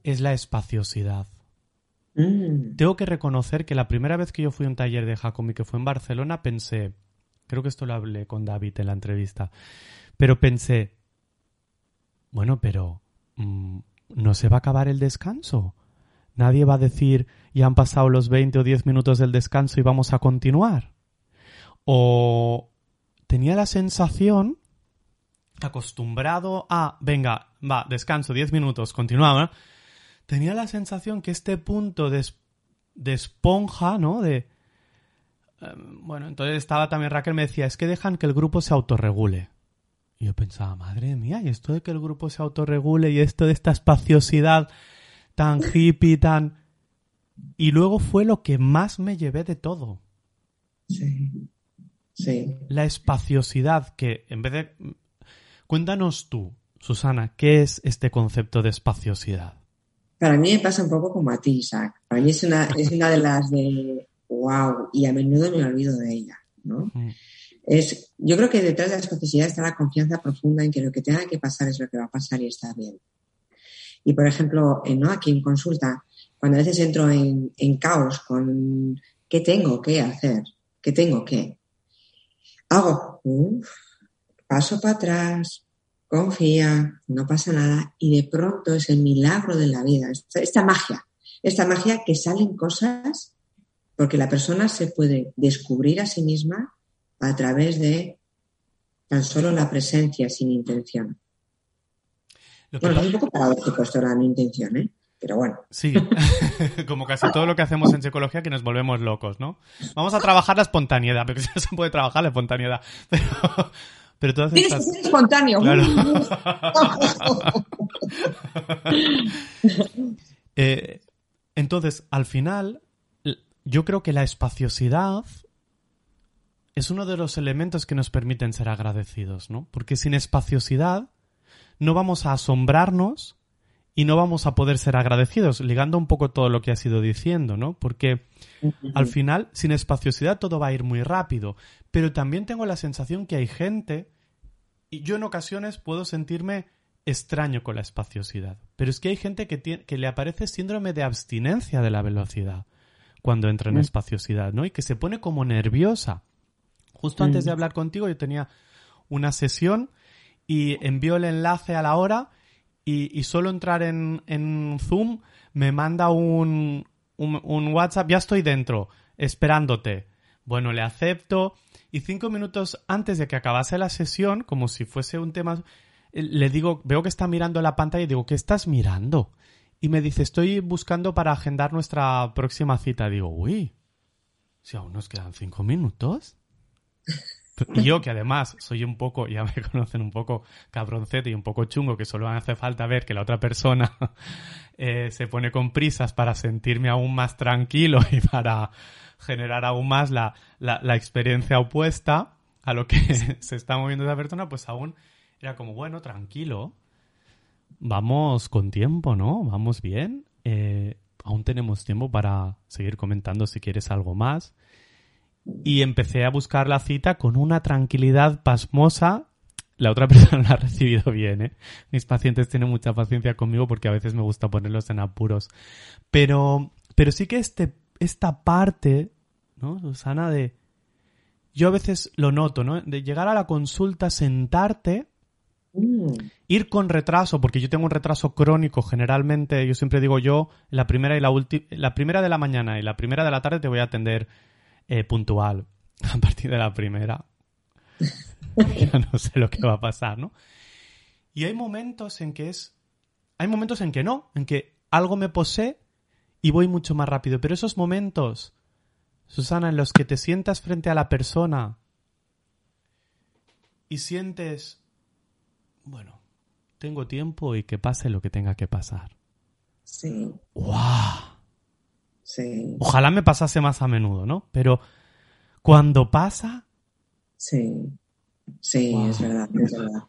Speaker 2: es la espaciosidad. Mm. Tengo que reconocer que la primera vez que yo fui a un taller de Jacomi, que fue en Barcelona, pensé, creo que esto lo hablé con David en la entrevista, pero pensé, bueno, pero mm, ¿no se va a acabar el descanso? Nadie va a decir ya han pasado los 20 o 10 minutos del descanso y vamos a continuar. O tenía la sensación, acostumbrado a, venga, va, descanso 10 minutos, continuaba, tenía la sensación que este punto de, esponja, ¿no? De... Em, bueno, entonces estaba también Raquel, me decía, es que dejan que el grupo se autorregule. Y yo pensaba, madre mía, y esto de que el grupo se autorregule y esto de esta espaciosidad tan hippie, tan... Y luego fue lo que más me llevé de todo.
Speaker 3: Sí. Sí.
Speaker 2: La espaciosidad que en vez de... Cuéntanos tú, Susana, ¿qué es este concepto de espaciosidad?
Speaker 3: Para mí me pasa un poco como a ti, Isaac. Para mí es una, es una de las de wow, y a menudo me olvido de ella, ¿no? Mm es, yo creo que detrás de la especificidad está la confianza profunda en que lo que tenga que pasar es lo que va a pasar y está bien. Y por ejemplo, ¿no? aquí en consulta, cuando a veces entro en, caos con qué tengo que hacer, qué tengo que, hago, paso para atrás, confía, no pasa nada y de pronto es el milagro de la vida, esta, esta magia, esta magia que salen cosas porque la persona se puede descubrir a sí misma a través de tan solo la presencia sin intención. bueno, es un poco paradójico esto de la intención, ¿eh? Pero bueno.
Speaker 2: Sí, como casi todo lo que hacemos en psicología que nos volvemos locos, ¿no? Vamos a trabajar la espontaneidad, porque si no se puede trabajar la espontaneidad. Pero, pero
Speaker 3: Tienes que ser espontáneo. Claro.
Speaker 2: Eh, entonces, al final, yo creo que la espaciosidad es uno de los elementos que nos permiten ser agradecidos, ¿no? Porque sin espaciosidad no vamos a asombrarnos y no vamos a poder ser agradecidos, ligando un poco todo lo que has ido diciendo, ¿no? Porque al final, sin espaciosidad todo va a ir muy rápido, pero también tengo la sensación que hay gente, y yo en ocasiones puedo sentirme extraño con la espaciosidad, pero es que hay gente que, que le aparece síndrome de abstinencia de la velocidad cuando entra en espaciosidad, ¿no? Y que se pone como nerviosa Justo antes de mm. hablar contigo yo tenía una sesión y envío el enlace a la hora y, solo entrar en, Zoom me manda un, un, WhatsApp, ya estoy dentro, esperándote. Bueno, le acepto y cinco minutos antes de que acabase la sesión, como si fuese un tema, le digo, veo que está mirando la pantalla y digo, ¿qué estás mirando? Y me dice, estoy buscando para agendar nuestra próxima cita. Digo, uy, si aún nos quedan cinco minutos. Y yo, que además soy un poco, ya me conocen un poco cabroncete y un poco chungo, que solo hace falta ver que la otra persona eh, se pone con prisas para sentirme aún más tranquilo y para generar aún más la, la, experiencia opuesta a lo que se está moviendo esa persona, pues aún era como, bueno, tranquilo, vamos con tiempo, ¿no? Vamos bien. Eh, aún tenemos tiempo para seguir comentando si quieres algo más y empecé a buscar la cita con una tranquilidad pasmosa la otra persona lo ha recibido bien, ¿eh? Mis pacientes tienen mucha paciencia conmigo porque a veces me gusta ponerlos en apuros. Pero, pero sí que este, esta parte, ¿no, Susana? De, yo a veces lo noto, ¿no? De llegar a la consulta, sentarte,
Speaker 3: Mm,
Speaker 2: ir con retraso, porque yo tengo un retraso crónico generalmente, yo siempre digo yo, la primera y la última, la primera de la mañana y la primera de la tarde te voy a atender eh, puntual. A partir de la primera, ya no sé lo que va a pasar, ¿no? Y hay momentos en que es, hay momentos en que no, en que algo me posee y voy mucho más rápido, pero esos momentos, Susana, en los que te sientas frente a la persona y sientes bueno, tengo tiempo y que pase lo que tenga que pasar.
Speaker 3: sí,
Speaker 2: ¡Guau!
Speaker 3: sí,
Speaker 2: Ojalá me pasase más a menudo, ¿no? Pero cuando pasa,
Speaker 3: sí. Sí,
Speaker 2: Wow.
Speaker 3: es verdad, es verdad.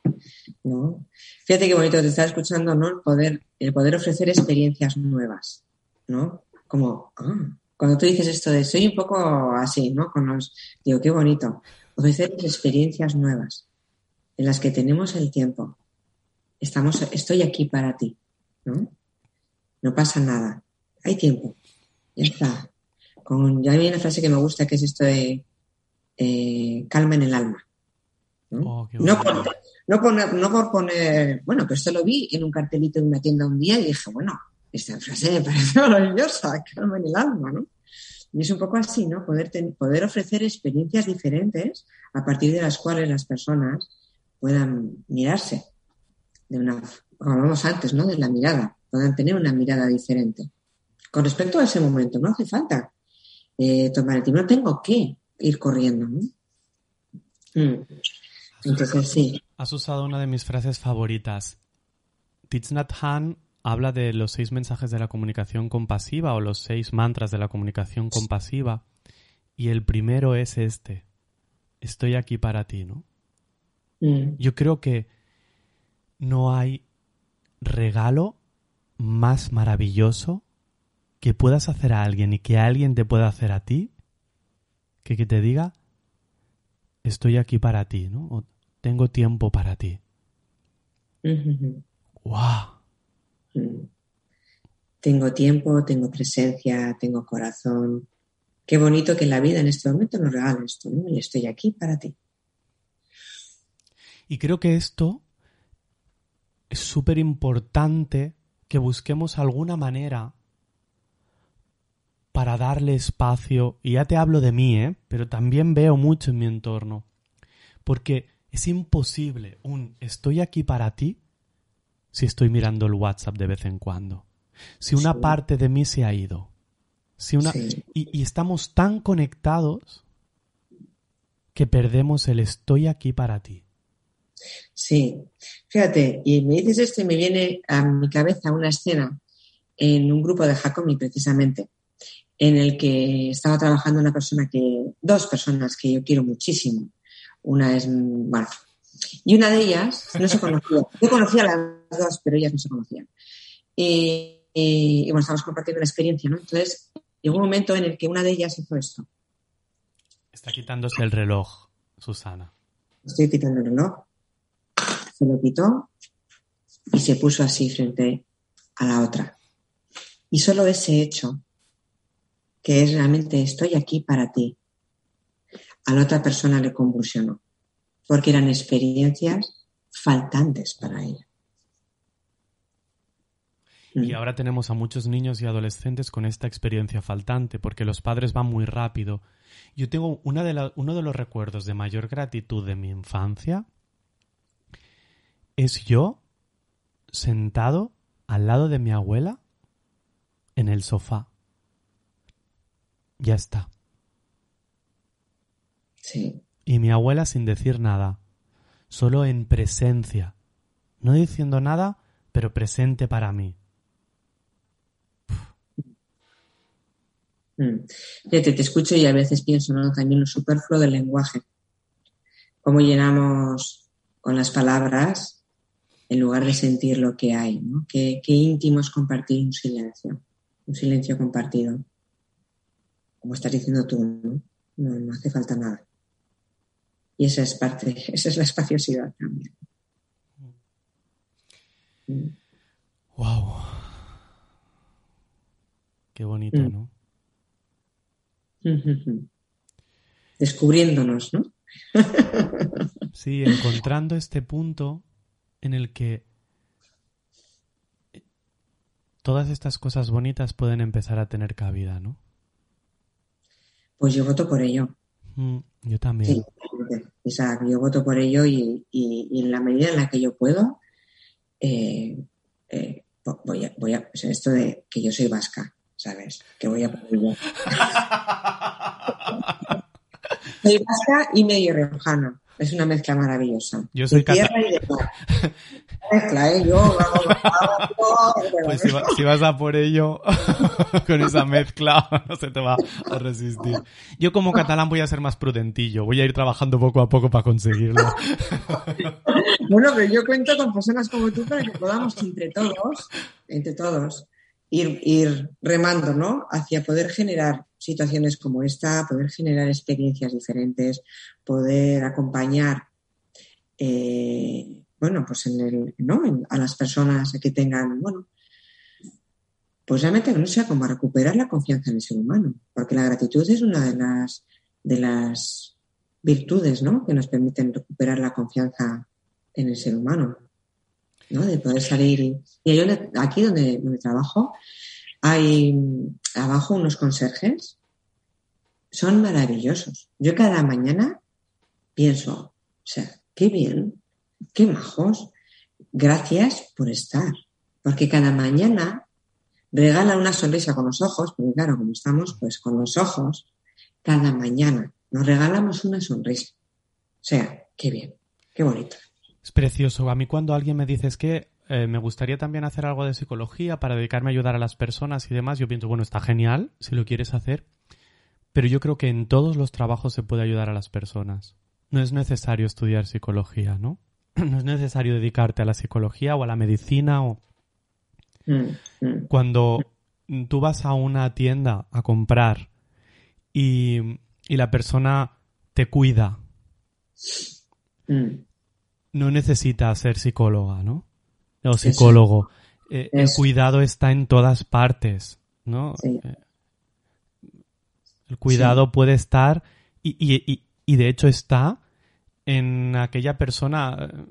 Speaker 3: ¿No? Fíjate qué bonito te estaba escuchando, ¿no? El poder, el poder ofrecer experiencias nuevas, ¿no? Como, ah, cuando tú dices esto de soy un poco así, ¿no? Con los, digo, qué bonito. Ofrecer experiencias nuevas en las que tenemos el tiempo. Estamos, estoy aquí para ti, ¿no? No pasa nada. Hay tiempo. Ya está. Con, ya hay una frase que me gusta que es esto de eh, calma en el alma. ¿no?
Speaker 2: Oh,
Speaker 3: no, por, no, por poner, bueno, pero esto lo vi en un cartelito de una tienda un día y dije, bueno, esta frase me parece maravillosa, calma en el alma, ¿no? Y es un poco así, ¿no? Poder, ten- poder ofrecer experiencias diferentes a partir de las cuales las personas puedan mirarse de una, hablamos antes, ¿no? De la mirada, puedan tener una mirada diferente. Con respecto a ese momento, no hace falta eh, tomar el tiempo, no tengo que ir corriendo, ¿no? Mm. Entonces, sí,
Speaker 2: Has usado una de mis frases favoritas. Thich Nhat Hanh habla de los seis mensajes de la comunicación compasiva o los seis mantras de la comunicación compasiva. Y el primero es este. Estoy aquí para ti, ¿no?
Speaker 3: Mm,
Speaker 2: Yo creo que no hay regalo más maravilloso que puedas hacer a alguien y que alguien te pueda hacer a ti que que te diga estoy aquí para ti, ¿no? O tengo tiempo para ti. ¡Wow!
Speaker 3: mm. Tengo tiempo, tengo presencia, tengo corazón. Qué bonito que la vida en este momento nos regala esto, ¿no? Y estoy aquí para ti.
Speaker 2: Y creo que esto es súper importante que busquemos alguna manera para darle espacio, y ya te hablo de mí, ¿eh? pero también veo mucho en mi entorno, porque es imposible un estoy aquí para ti si estoy mirando el WhatsApp de vez en cuando, si una
Speaker 3: Sí.
Speaker 2: parte de mí se ha ido, si una...
Speaker 3: Sí.
Speaker 2: y, y estamos tan conectados que perdemos el estoy aquí para ti.
Speaker 3: Sí, fíjate, y me dices esto y me viene a mi cabeza una escena en un grupo de Hakomi precisamente, en el que estaba trabajando una persona que, dos personas que yo quiero muchísimo. Una es, bueno, y una de ellas no se conocía. Yo conocía a las dos, pero ellas no se conocían. Y, y, y bueno, estábamos compartiendo la experiencia, ¿no? Entonces, llegó un momento en el que una de ellas hizo esto.
Speaker 2: Está quitándose el reloj, Susana.
Speaker 3: Estoy quitando el reloj. Se lo quitó y se puso así frente a la otra. Y solo ese hecho, que es realmente estoy aquí para ti, a la otra persona le convulsionó, porque eran experiencias faltantes para ella.
Speaker 2: Y
Speaker 3: Mm.
Speaker 2: ahora tenemos a muchos niños y adolescentes con esta experiencia faltante, porque los padres van muy rápido. Yo tengo una de la- uno de los recuerdos de mayor gratitud de mi infancia es yo sentado al lado de mi abuela en el sofá. Ya está.
Speaker 3: Sí,
Speaker 2: Y mi abuela sin decir nada, solo en presencia, no diciendo nada, pero presente para mí.
Speaker 3: Mm. Fíjate, te escucho y a veces pienso ¿no? también lo superfluo del lenguaje. Cómo llenamos con las palabras en lugar de sentir lo que hay. ¿no? Qué, qué íntimo es compartir un silencio, un silencio compartido. Como estás diciendo tú, ¿no? No, no hace falta nada. Y esa es parte, esa es la espaciosidad también.
Speaker 2: Wow. Qué bonito,
Speaker 3: Mm.
Speaker 2: ¿no?
Speaker 3: Descubriéndonos, ¿no?
Speaker 2: Sí, encontrando este punto en el que todas estas cosas bonitas pueden empezar a tener cabida, ¿no?
Speaker 3: Pues yo voto por ello.
Speaker 2: Mm, yo también.
Speaker 3: Sí, Isaac, yo voto por ello y, y- y en la medida en la que yo puedo, eh, eh, vo- voy a, voy a, o sea, esto de que yo soy vasca, ¿sabes? Que voy a. Soy vasca y medio riojana. Es una mezcla maravillosa.
Speaker 2: Yo soy
Speaker 3: de tierra y de mar. Mezcla, ¿eh? Yo hago-
Speaker 2: Pues si, va- si vas a por ello con esa mezcla, no se te va a resistir. Yo como catalán voy a ser más prudentillo, voy a ir trabajando poco a poco para conseguirlo.
Speaker 3: Bueno, pero yo cuento con personas como tú para que podamos entre todos, entre todos, ir, ir remando, ¿no? Hacia poder generar situaciones como esta, poder generar experiencias diferentes, poder acompañar, eh, bueno, pues en el, ¿no? A las personas que tengan, bueno, pues realmente no sea como recuperar la confianza en el ser humano, porque la gratitud es una de las, de las virtudes, ¿no? Que nos permiten recuperar la confianza en el ser humano, ¿no? De poder salir y, y donde- aquí donde, donde trabajo hay abajo unos conserjes, son maravillosos. Yo cada mañana pienso, o sea, qué bien, qué majos, gracias por estar, porque cada mañana regalan una sonrisa con los ojos, porque claro, como estamos, pues con los ojos, cada mañana nos regalamos una sonrisa. O sea, qué bien, qué bonito.
Speaker 2: Es precioso. A mí cuando alguien me dice es que eh, me gustaría también hacer algo de psicología para dedicarme a ayudar a las personas y demás, yo pienso, bueno, está genial si lo quieres hacer, pero yo creo que en todos los trabajos se puede ayudar a las personas. No es necesario estudiar psicología, ¿no? No es necesario dedicarte a la psicología o a la medicina o
Speaker 3: Mm, mm.
Speaker 2: cuando tú vas a una tienda a comprar y, y la persona te cuida,
Speaker 3: Mm.
Speaker 2: no necesita ser psicóloga, ¿no? O
Speaker 3: Eso.
Speaker 2: psicólogo. Eh, el cuidado está en todas partes, ¿no?
Speaker 3: Sí.
Speaker 2: El cuidado puede estar y, y- y- y de hecho está en aquella persona eh,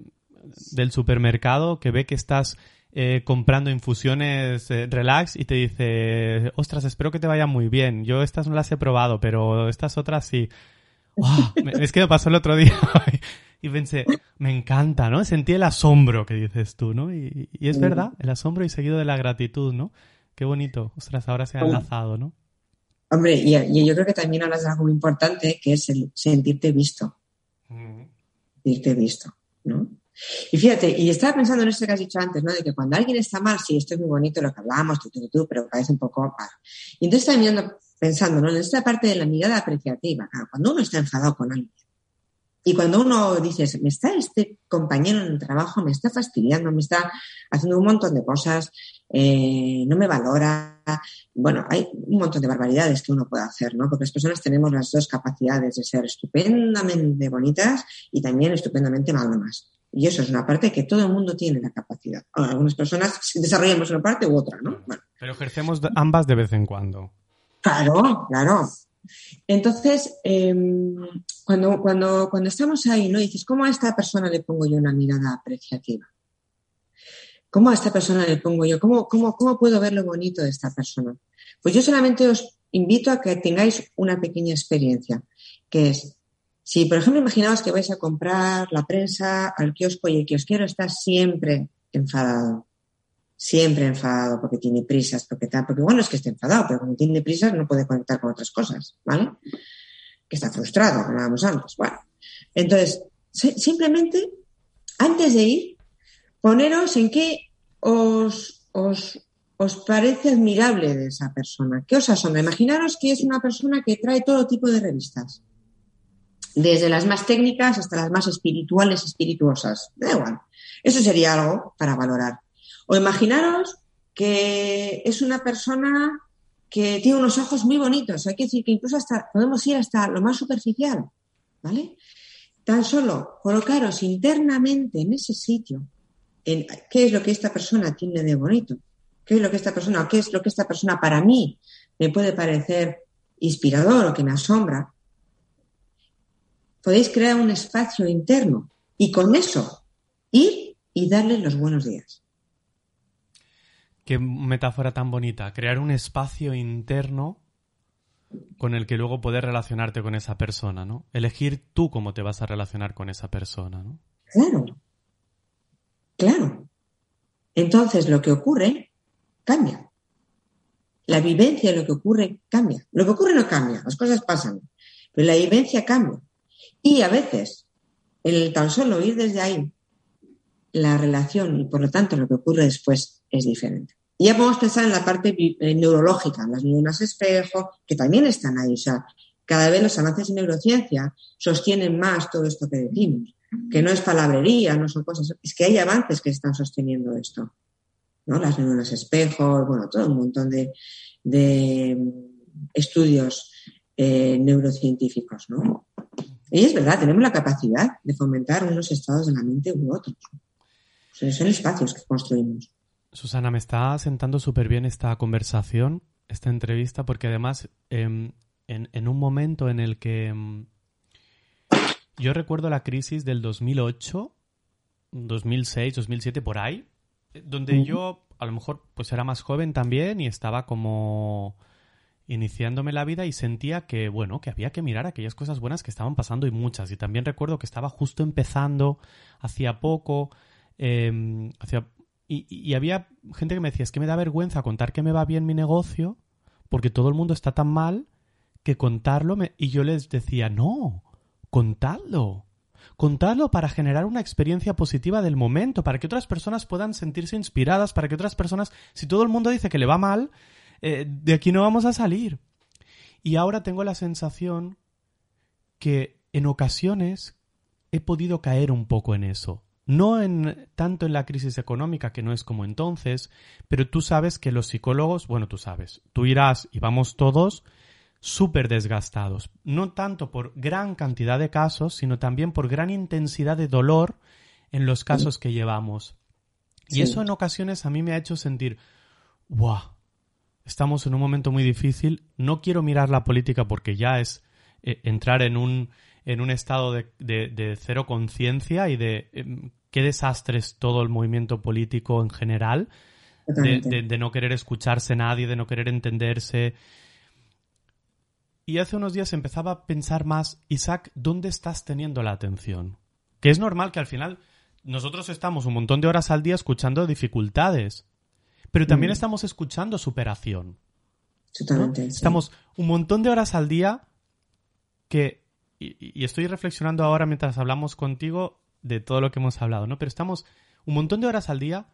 Speaker 2: del supermercado que ve que estás eh, comprando infusiones eh, relax y te dice, ostras, espero que te vaya muy bien. Yo estas no las he probado, pero estas otras sí. Me- es que me pasó el otro día y pensé, me encanta, ¿no? Sentí el asombro que dices tú, ¿no? Y, y es verdad, el asombro y seguido de la gratitud, ¿no? Qué bonito. Ostras, ahora se ha
Speaker 3: Oh.
Speaker 2: enlazado, ¿no?
Speaker 3: Hombre, y, y yo creo que también hablas de algo muy importante, que es el sentirte visto, sentirte visto, ¿no? Y fíjate, y estaba pensando en esto que has dicho antes, ¿no? De que cuando alguien está mal, sí, esto es muy bonito lo que hablamos, tú, tú, tú, pero parece un poco mal. Y entonces también ando pensando, ¿no? En esta parte de la mirada apreciativa, claro, cuando uno está enfadado con alguien, y cuando uno dice, me está este compañero en el trabajo, me está fastidiando, me está haciendo un montón de cosas, eh, no me valora. Bueno, hay un montón de barbaridades que uno puede hacer, ¿no? Porque las personas tenemos las dos capacidades de ser estupendamente bonitas y también estupendamente malvadas. Y eso es una parte que todo el mundo tiene la capacidad. Algunas personas desarrollamos una parte u otra, ¿no? Bueno,
Speaker 2: Pero ejercemos ambas de vez en cuando.
Speaker 3: Claro, claro. Entonces, eh, cuando, cuando, cuando estamos ahí, ¿no? Dices, ¿cómo a esta persona le pongo yo una mirada apreciativa? ¿Cómo a esta persona le pongo yo? ¿Cómo, cómo, cómo puedo ver lo bonito de esta persona? Pues yo solamente os invito a que tengáis una pequeña experiencia, que es, si por ejemplo imaginaos que vais a comprar la prensa al kiosco y el kiosquero está siempre enfadado, siempre enfadado porque tiene prisas, porque tal, porque bueno es que esté enfadado, pero como tiene prisas no puede conectar con otras cosas, ¿vale? Que está frustrado, hablábamos antes. Bueno, entonces, si- simplemente, antes de ir, poneros en qué os, os, os parece admirable de esa persona. ¿Qué os asombra? Imaginaros que es una persona que trae todo tipo de revistas. Desde las más técnicas hasta las más espirituales, espirituosas. Da igual. Eso sería algo para valorar. O imaginaros que es una persona que tiene unos ojos muy bonitos. Hay que decir que incluso hasta podemos ir hasta lo más superficial, ¿vale? tan solo colocaros internamente en ese sitio, qué es lo que esta persona tiene de bonito, qué es lo que esta persona, qué es lo que esta persona para mí me puede parecer inspirador o que me asombra, podéis crear un espacio interno y con eso ir y darle los buenos días.
Speaker 2: Qué metáfora tan bonita, crear un espacio interno con el que luego poder relacionarte con esa persona, ¿no? Elegir tú cómo te vas a relacionar con esa persona, ¿no?
Speaker 3: Claro, claro. Entonces lo que ocurre cambia. La vivencia de lo que ocurre cambia. Lo que ocurre no cambia, las cosas pasan, pero la vivencia cambia. Y a veces, el tan solo ir desde ahí, la relación y por lo tanto lo que ocurre después es diferente. Y ya podemos pensar en la parte eh, neurológica, las neuronas espejo, que también están ahí. O sea, cada vez los avances en neurociencia sostienen más todo esto que decimos, que no es palabrería, no son cosas, es que hay avances que están sosteniendo esto. ¿no? Las neuronas espejo, bueno, todo un montón de, estudios eh, neurocientíficos, ¿no? Y es verdad, tenemos la capacidad de fomentar unos estados de la mente u otros. son espacios que construimos.
Speaker 2: Susana, me está sentando súper bien esta conversación, esta entrevista, porque además em, en, un momento en el que em, yo recuerdo la crisis del 2008, 2006, 2007, por ahí, donde yo a lo mejor pues era más joven también y estaba como iniciándome la vida y sentía que, bueno, que había que mirar aquellas cosas buenas que estaban pasando y muchas. Y también recuerdo que estaba justo empezando, hacía poco, eh, y, había gente que me decía, es que me da vergüenza contar que me va bien mi negocio, porque todo el mundo está tan mal que contarlo me... Y yo les decía, no, contadlo. Contadlo para generar una experiencia positiva del momento, para que otras personas puedan sentirse inspiradas, para que otras personas, si todo el mundo dice que le va mal, eh, de aquí no vamos a salir. Y ahora tengo la sensación que en ocasiones he podido caer un poco en eso. No en, tanto en la crisis económica, que no es como entonces, pero tú sabes que los psicólogos, bueno, tú sabes, tú irás y vamos todos súper desgastados, no tanto por gran cantidad de casos, sino también por gran intensidad de dolor en los casos que llevamos. Y eso en ocasiones a mí me ha hecho sentir, ¡guau! Estamos en un momento muy difícil, no quiero mirar la política porque ya es eh, entrar en un, en un estado de, de, cero conciencia y de em, qué desastre es todo el movimiento político en general, de, no querer escucharse nadie, de no querer entenderse. Y hace unos días empezaba a pensar más, Isaac, ¿dónde estás teniendo la atención? Que es normal que al final nosotros estamos un montón de horas al día escuchando dificultades, pero también mm. estamos escuchando superación. Estamos un montón de horas al día que y, estoy reflexionando ahora mientras hablamos contigo de todo lo que hemos hablado, ¿no? Pero estamos un montón de horas al día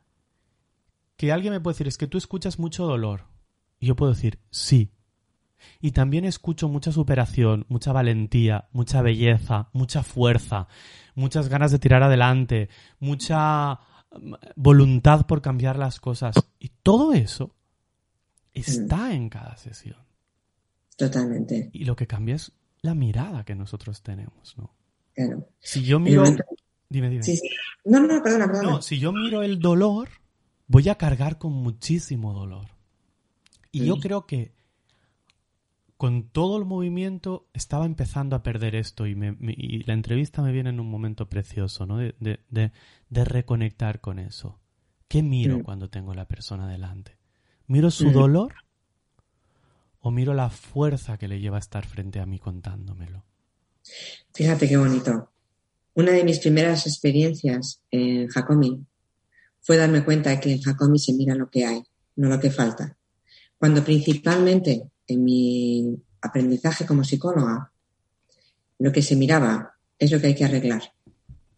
Speaker 2: que alguien me puede decir, es que tú escuchas mucho dolor. Y yo puedo decir, sí. Y también escucho mucha superación, mucha valentía, mucha belleza, mucha fuerza, muchas ganas de tirar adelante, mucha mm, voluntad por cambiar las cosas. Y todo eso está mm. en cada sesión.
Speaker 3: Totalmente.
Speaker 2: Y lo que cambia es la mirada que nosotros tenemos, ¿no?
Speaker 3: Claro.
Speaker 2: Si yo miro... Dime, dime.
Speaker 3: Sí, sí. No, no, perdona, perdona. No,
Speaker 2: si yo miro el dolor, voy a cargar con muchísimo dolor. Y yo creo que con todo el movimiento estaba empezando a perder esto y, la entrevista me viene en un momento precioso, ¿no? De, de, reconectar con eso. ¿Qué miro cuando tengo a la persona delante? ¿Miro su dolor o miro la fuerza que le lleva a estar frente a mí contándomelo?
Speaker 3: Fíjate qué bonito. Una de mis primeras experiencias en Jacomi fue darme cuenta de que en Jacomi se mira lo que hay, no lo que falta. Cuando principalmente en mi aprendizaje como psicóloga, lo que se miraba es lo que hay que arreglar.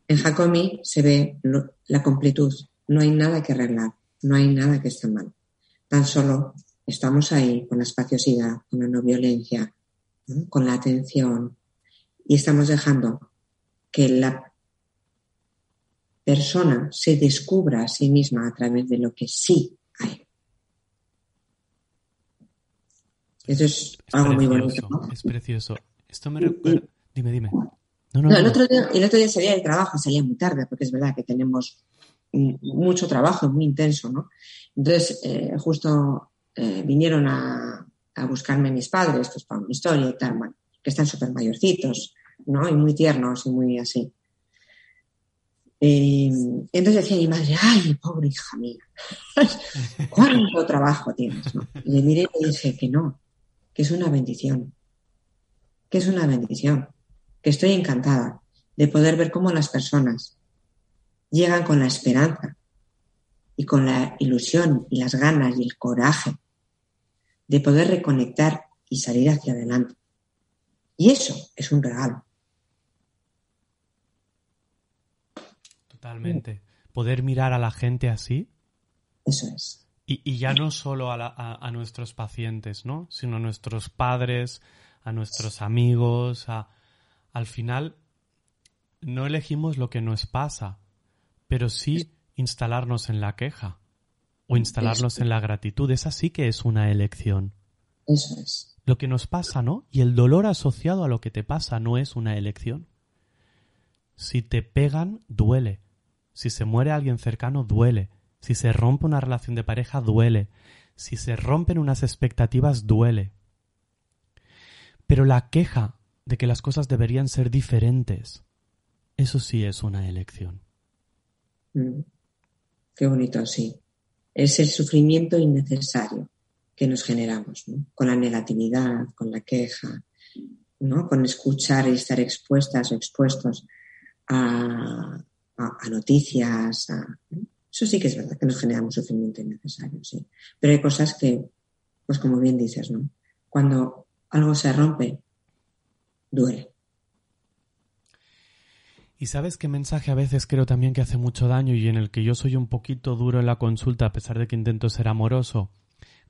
Speaker 3: En Jacomi se ve la completud, no hay nada que arreglar, no hay nada que esté mal. Tan solo Estamos ahí con la espaciosidad, con la no violencia, con la atención y estamos dejando que la persona se descubra a sí misma a través de lo que sí hay. Eso es, algo muy bonito.
Speaker 2: Es precioso. Esto me recuerda. Dime, dime.
Speaker 3: No, no, el, otro día, el otro día salía de trabajo, salía muy tarde, porque es verdad que tenemos mucho trabajo, muy intenso, ¿no? Entonces, eh, justo eh, vinieron a, a, buscarme mis padres, pues para una historia y tal, bueno, que están súper mayorcitos, ¿no? Y muy tiernos y muy así. Y entonces decía mi madre, ay, pobre hija mía, ¿cuánto trabajo tienes? ¿no? Y le miré y le dije que no, que es una bendición, que es una bendición, que estoy encantada de poder ver cómo las personas llegan con la esperanza y con la ilusión y las ganas y el coraje de poder reconectar y salir hacia adelante. Y eso es un regalo.
Speaker 2: Totalmente. Poder mirar a la gente así.
Speaker 3: Eso es.
Speaker 2: Y, ya no solo a, nuestros pacientes, ¿no? Sino a nuestros padres, a nuestros amigos, a... Al final, no elegimos lo que nos pasa, pero sí instalarnos en la queja o instalarnos en la gratitud. Esa sí que es una elección.
Speaker 3: Eso es.
Speaker 2: Lo que nos pasa, ¿no? Y el dolor asociado a lo que te pasa no es una elección. Si te pegan, duele. Si se muere alguien cercano, duele. Si se rompe una relación de pareja, duele. Si se rompen unas expectativas, duele. Pero la queja de que las cosas deberían ser diferentes, eso sí es una elección.
Speaker 3: Mm. Qué bonito, sí. Es el sufrimiento innecesario que nos generamos, ¿no? Con la negatividad, con la queja, ¿no? Con escuchar y estar expuestas o expuestos a, a, noticias. Eso sí que es verdad que nos genera un sufrimiento innecesario, sí. Pero hay cosas que, pues como bien dices, ¿no? Cuando algo se rompe, duele.
Speaker 2: Y sabes qué mensaje a veces creo también que hace mucho daño y en el que yo soy un poquito duro en la consulta a pesar de que intento ser amoroso,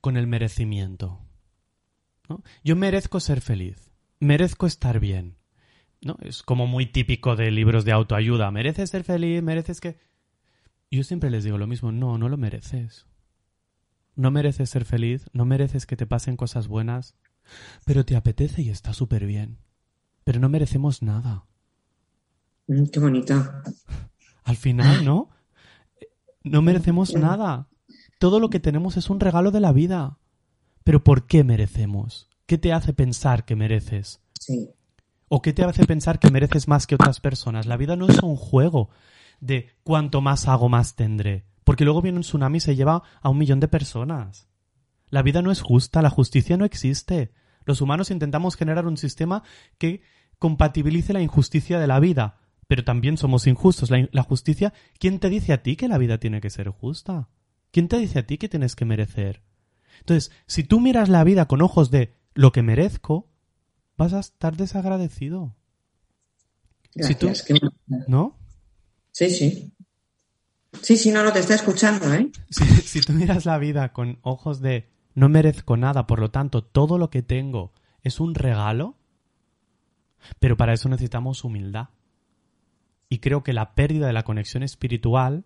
Speaker 2: con el merecimiento. Yo merezco ser feliz, merezco estar bien, ¿no? Es como muy típico de libros de autoayuda. Mereces ser feliz, mereces que... Yo siempre les digo lo mismo, no, no lo mereces. No mereces ser feliz, no mereces que te pasen cosas buenas, pero te apetece y está súper bien. Pero no merecemos nada.
Speaker 3: Mm, qué bonito.
Speaker 2: Al final, ¿no? No merecemos nada. Todo lo que tenemos es un regalo de la vida. Pero ¿por qué merecemos? ¿Qué te hace pensar que mereces?
Speaker 3: Sí.
Speaker 2: ¿O qué te hace pensar que mereces más que otras personas? La vida no es un juego de cuanto más hago, más tendré. Porque luego viene un tsunami y se lleva a un millón de personas. La vida no es justa, la justicia no existe. Los humanos intentamos generar un sistema que compatibilice la injusticia de la vida, pero también somos injustos. La, la, justicia, ¿quién te dice a ti que la vida tiene que ser justa? ¿Quién te dice a ti que tienes que merecer? Entonces, si tú miras la vida con ojos de lo que merezco, vas a estar desagradecido.
Speaker 3: Gracias,
Speaker 2: si tú, ¿No?
Speaker 3: Sí, sí. Sí, sí, no, no te está escuchando, ¿eh?
Speaker 2: Si, si tú miras la vida con ojos de no merezco nada, por lo tanto, todo lo que tengo es un regalo, pero para eso necesitamos humildad. Y creo que la pérdida de la conexión espiritual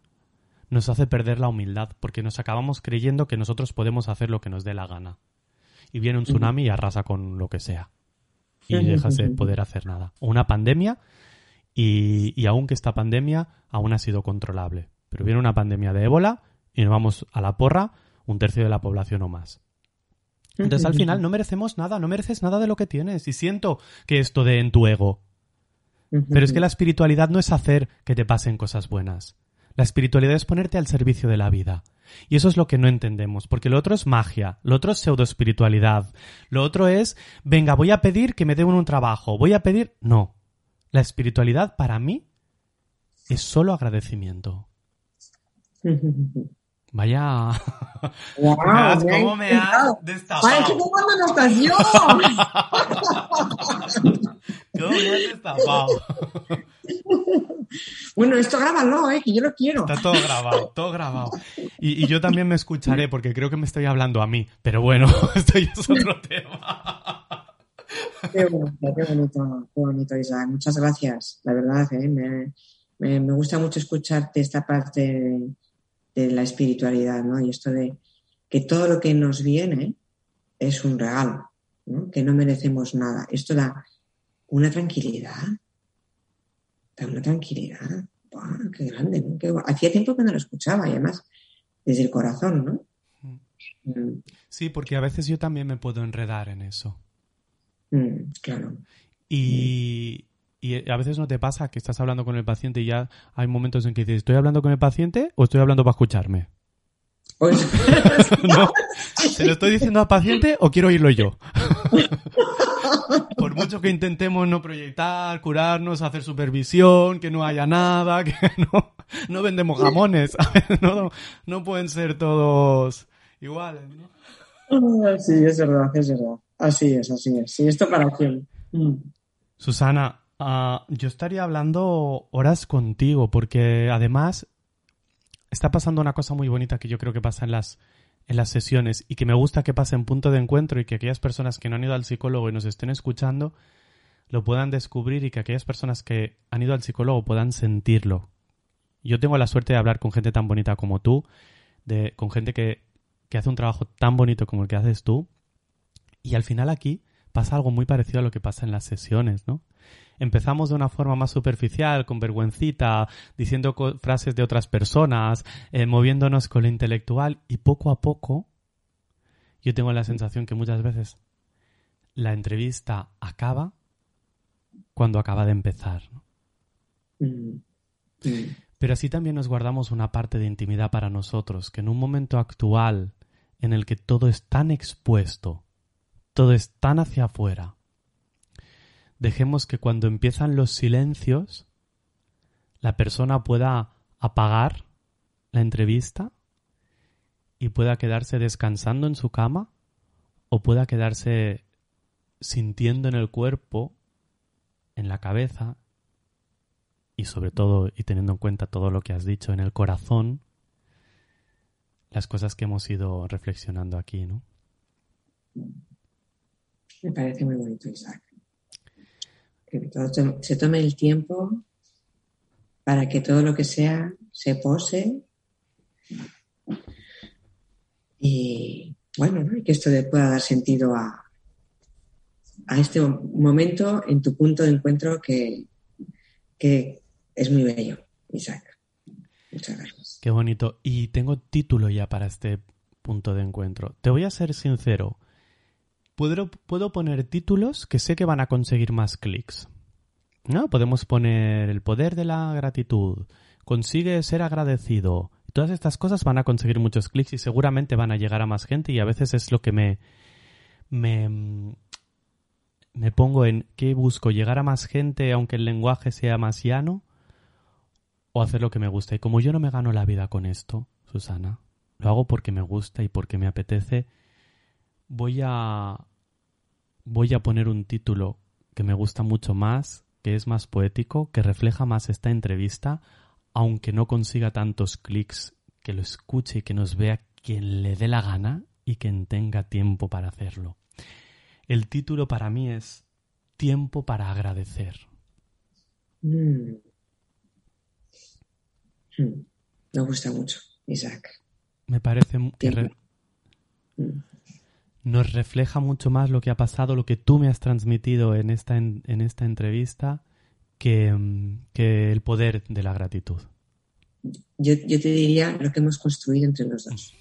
Speaker 2: nos hace perder la humildad, porque nos acabamos creyendo que nosotros podemos hacer lo que nos dé la gana. Y viene un tsunami y arrasa con lo que sea y dejas de poder hacer nada. Una pandemia y, y aunque esta pandemia aún ha sido controlable. Pero viene una pandemia de ébola y nos vamos a la porra un tercio de la población o más. Entonces al final no merecemos nada, no mereces nada de lo que tienes. Y siento que esto de en tu ego. Pero es que la espiritualidad no es hacer que te pasen cosas buenas. La espiritualidad es ponerte al servicio de la vida. Y eso es lo que no entendemos, porque lo otro es magia, lo otro es pseudoespiritualidad, lo otro es, venga, voy a pedir que me den un trabajo, voy a pedir... No, la espiritualidad para mí es solo agradecimiento. Vaya.
Speaker 3: Wow,
Speaker 2: ¿Cómo me has destapado?
Speaker 3: ¡Ay, qué buena anotación!
Speaker 2: ¿Cómo me has destapado?
Speaker 3: Bueno, esto grábalo, ¿eh? que yo lo quiero.
Speaker 2: Está todo grabado, todo grabado. Y, y, yo también me escucharé porque creo que me estoy hablando a mí. Pero bueno, esto ya es otro tema.
Speaker 3: Qué bonito, qué bonito, qué bonito, Isaac. Muchas gracias, la verdad. ¿eh? Me, me, me, gusta mucho escucharte esta parte de la espiritualidad, ¿no? Y esto de que todo lo que nos viene es un regalo, ¿no? Que no merecemos nada. Esto da una tranquilidad una tranquilidad. ¡Buah, qué grande! ¿no? Qué Hacía tiempo que no lo escuchaba y además desde el corazón, ¿no?
Speaker 2: Mm. Sí, porque a veces yo también me puedo enredar en eso.
Speaker 3: Mm, claro.
Speaker 2: Y, y a veces no te pasa que estás hablando con el paciente y ya hay momentos en que dices, ¿estoy hablando con el paciente o estoy hablando para escucharme? No, ¿se lo estoy diciendo al paciente o quiero oírlo yo? Por mucho que intentemos no proyectar, curarnos, hacer supervisión, que no haya nada, que no, no vendemos jamones, no, no pueden ser todos iguales, ¿no?
Speaker 3: Sí, es verdad, es verdad. Así es, así es. Sí, esto para quién. Mm.
Speaker 2: Susana, Ah, yo estaría hablando horas contigo, porque además está pasando una cosa muy bonita que yo creo que pasa en las, en las sesiones y que me gusta que pase en punto de encuentro y que aquellas personas que no han ido al psicólogo y nos estén escuchando lo puedan descubrir y que aquellas personas que han ido al psicólogo puedan sentirlo. Yo tengo la suerte de hablar con gente tan bonita como tú, de, con gente que, que hace un trabajo tan bonito como el que haces tú, y al final aquí pasa algo muy parecido a lo que pasa en las sesiones, ¿no? empezamos de una forma más superficial, con vergüencita, diciendo frases de otras personas, eh, moviéndonos con lo intelectual y poco a poco yo tengo la sensación que muchas veces la entrevista acaba cuando acaba de empezar. Mm. Mm. Pero así también nos guardamos una parte de intimidad para nosotros, que en un momento actual en el que todo es tan expuesto, todo es tan hacia afuera, dejemos que cuando empiezan los silencios, la persona pueda apagar la entrevista y pueda quedarse descansando en su cama o pueda quedarse sintiendo en el cuerpo, en la cabeza y sobre todo y teniendo en cuenta todo lo que has dicho en el corazón, las cosas que hemos ido reflexionando aquí, ¿no?
Speaker 3: Me parece muy bonito, Isaac que todo se tome el tiempo para que todo lo que sea se pose y bueno, que esto le pueda dar sentido a, a este momento en tu punto de encuentro que, que es muy bello, Isaac. Muchas gracias.
Speaker 2: Qué bonito. Y tengo título ya para este punto de encuentro. Te voy a ser sincero. Puedo, poner títulos que sé que van a conseguir más clics. ¿No? Podemos poner el poder de la gratitud, consigue ser agradecido. Todas estas cosas van a conseguir muchos clics y seguramente van a llegar a más gente y a veces es lo que me, me, me pongo en qué busco, llegar a más gente aunque el lenguaje sea más llano o hacer lo que me gusta. Y como yo no me gano la vida con esto, Susana, lo hago porque me gusta y porque me apetece, voy a voy a poner un título que me gusta mucho más, que es más poético, que refleja más esta entrevista, aunque no consiga tantos clics, que lo escuche y que nos vea quien le dé la gana y quien tenga tiempo para hacerlo. El título para mí es Tiempo para agradecer.
Speaker 3: Mm. Mm. Me gusta mucho, Isaac.
Speaker 2: Me parece que nos refleja mucho más lo que ha pasado, lo que tú me has transmitido en esta, en, esta entrevista, que, el poder de la gratitud.
Speaker 3: Yo, yo, te diría lo que hemos construido entre los dos.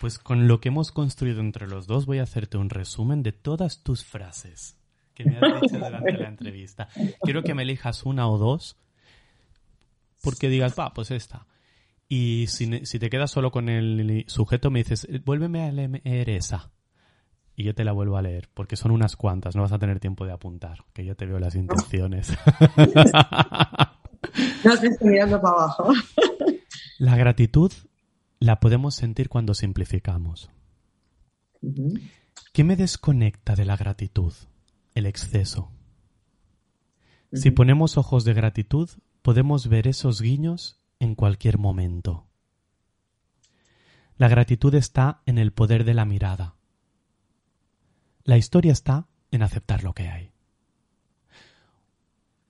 Speaker 2: Pues con lo que hemos construido entre los dos voy a hacerte un resumen de todas tus frases que me has dicho durante la entrevista. Quiero que me elijas una o dos porque digas, va, pues esta. Y si, te quedas solo con el sujeto, me dices, vuélveme a leer esa. Y yo te la vuelvo a leer, porque son unas cuantas, no vas a tener tiempo de apuntar, que yo te veo las intenciones.
Speaker 3: no estoy mirando para abajo.
Speaker 2: la gratitud la podemos sentir cuando simplificamos. ¿Qué me desconecta de la gratitud? El exceso. Si ponemos ojos de gratitud, podemos ver esos guiños en cualquier momento. La gratitud está en el poder de la mirada. La historia está en aceptar lo que hay.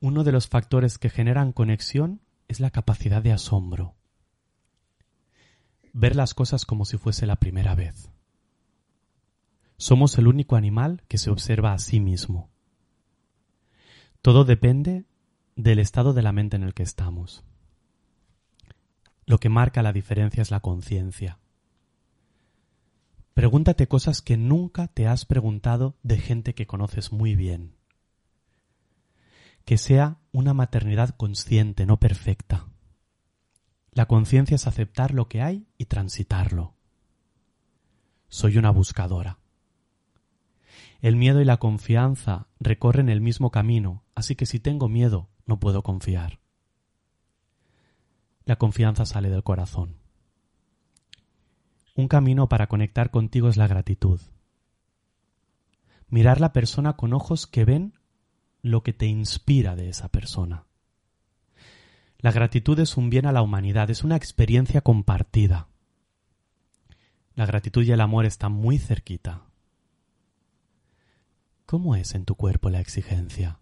Speaker 2: Uno de los factores que generan conexión es la capacidad de asombro. Ver las cosas como si fuese la primera vez. Somos el único animal que se observa a sí mismo. Todo depende del estado de la mente en el que estamos. Lo que marca la diferencia es la conciencia. Pregúntate cosas que nunca te has preguntado de gente que conoces muy bien. Que sea una maternidad consciente, no perfecta. La conciencia es aceptar lo que hay y transitarlo. Soy una buscadora. El miedo y la confianza recorren el mismo camino, así que si tengo miedo, no puedo confiar. La confianza sale del corazón. Un camino para conectar contigo es la gratitud. Mirar la persona con ojos que ven lo que te inspira de esa persona. La gratitud es un bien a la humanidad, es una experiencia compartida. La gratitud y el amor están muy cerquita. ¿Cómo es en tu cuerpo la exigencia?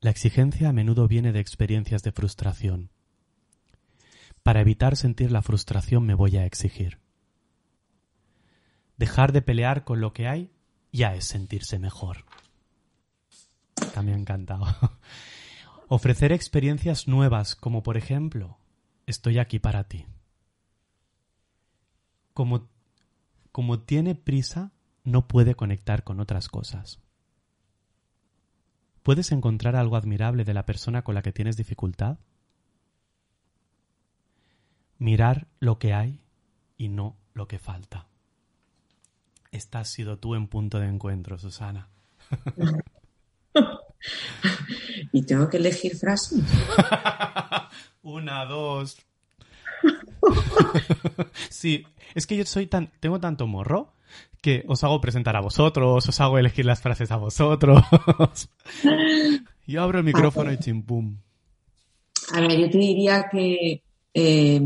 Speaker 2: La exigencia a menudo viene de experiencias de frustración. Para evitar sentir la frustración me voy a exigir. Dejar de pelear con lo que hay ya es sentirse mejor. También encantado. Ofrecer experiencias nuevas, como por ejemplo, estoy aquí para ti. Como, como tiene prisa, no puede conectar con otras cosas. ¿Puedes encontrar algo admirable de la persona con la que tienes dificultad? Mirar lo que hay y no lo que falta. Esta has sido tú en punto de encuentro, Susana.
Speaker 3: y tengo que elegir frases.
Speaker 2: Una, dos. sí, es que yo soy tan, tengo tanto morro que os hago presentar a vosotros, os hago elegir las frases a vosotros. yo abro el micrófono y chimpum.
Speaker 3: A ver, yo te diría que eh,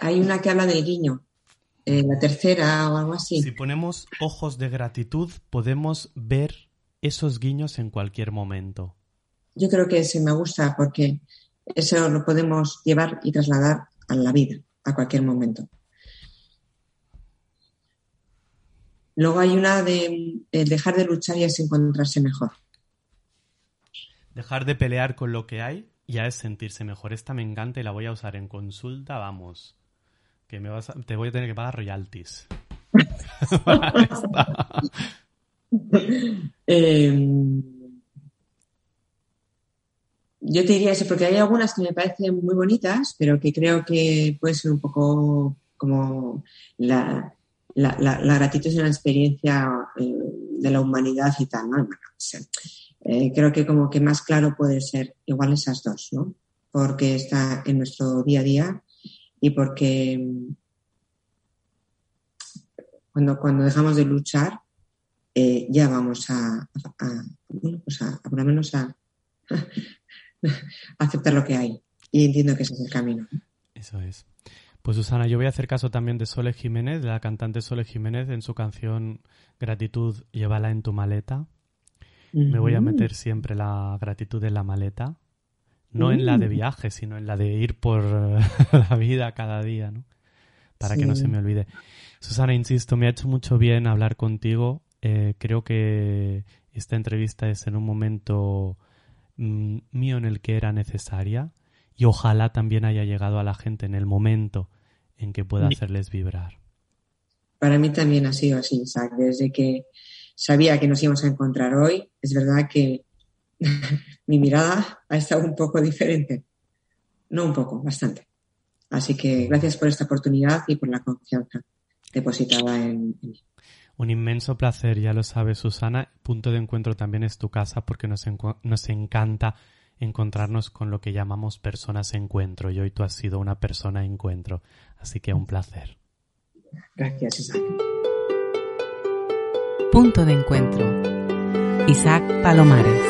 Speaker 3: hay una que habla del guiño, eh, la tercera o algo así.
Speaker 2: Si ponemos ojos de gratitud, podemos ver esos guiños en cualquier momento.
Speaker 3: Yo creo que ese me gusta porque eso lo podemos llevar y trasladar a la vida, a cualquier momento. Luego hay una de dejar de luchar y es encontrarse mejor.
Speaker 2: Dejar de pelear con lo que hay ya es sentirse mejor. Esta me encanta y la voy a usar en consulta, vamos. Que me vas te voy a tener que pagar royalties.
Speaker 3: Em, yo te diría eso, porque hay algunas que me parecen muy bonitas, pero que creo que puede ser un poco como la, la, la, gratitud es una experiencia eh, de la humanidad y tal, ¿no? Eh, creo que como que más claro puede ser igual esas dos, ¿no? Porque está en nuestro día a día y porque mm, cuando, cuando dejamos de luchar eh, ya vamos a, bueno, pues a, por lo menos a, aceptar lo que hay. Y entiendo que ese es el camino.
Speaker 2: Eso es. Pues Susana, yo voy a hacer caso también de Sole Jiménez, de la cantante Sole Jiménez, en su canción Gratitud, llévala en tu maleta. Me voy a meter siempre la gratitud en la maleta. No en la de mm. viaje, sino en la de ir por la vida cada día, ¿no? Para que no se me olvide. Susana, insisto, me ha hecho mucho bien hablar contigo. Eh, creo que esta entrevista es en un momento mm, mío en el que era necesaria y ojalá también haya llegado a la gente en el momento en que pueda hacerles vibrar.
Speaker 3: Para mí también ha sido así, Isaac. Desde que sabía que nos íbamos a encontrar hoy, es verdad que mi mirada ha estado un poco diferente. No un poco, bastante. Así que gracias por esta oportunidad y por la confianza depositada en, mí.
Speaker 2: Un inmenso placer, ya lo sabes, Susana. Punto de encuentro también es tu casa porque nos, nos encanta encontrarnos con lo que llamamos personas encuentro y hoy tú has sido una persona encuentro. Así que un placer.
Speaker 3: Gracias, Isaac.
Speaker 1: Punto de encuentro. Isaac Palomares.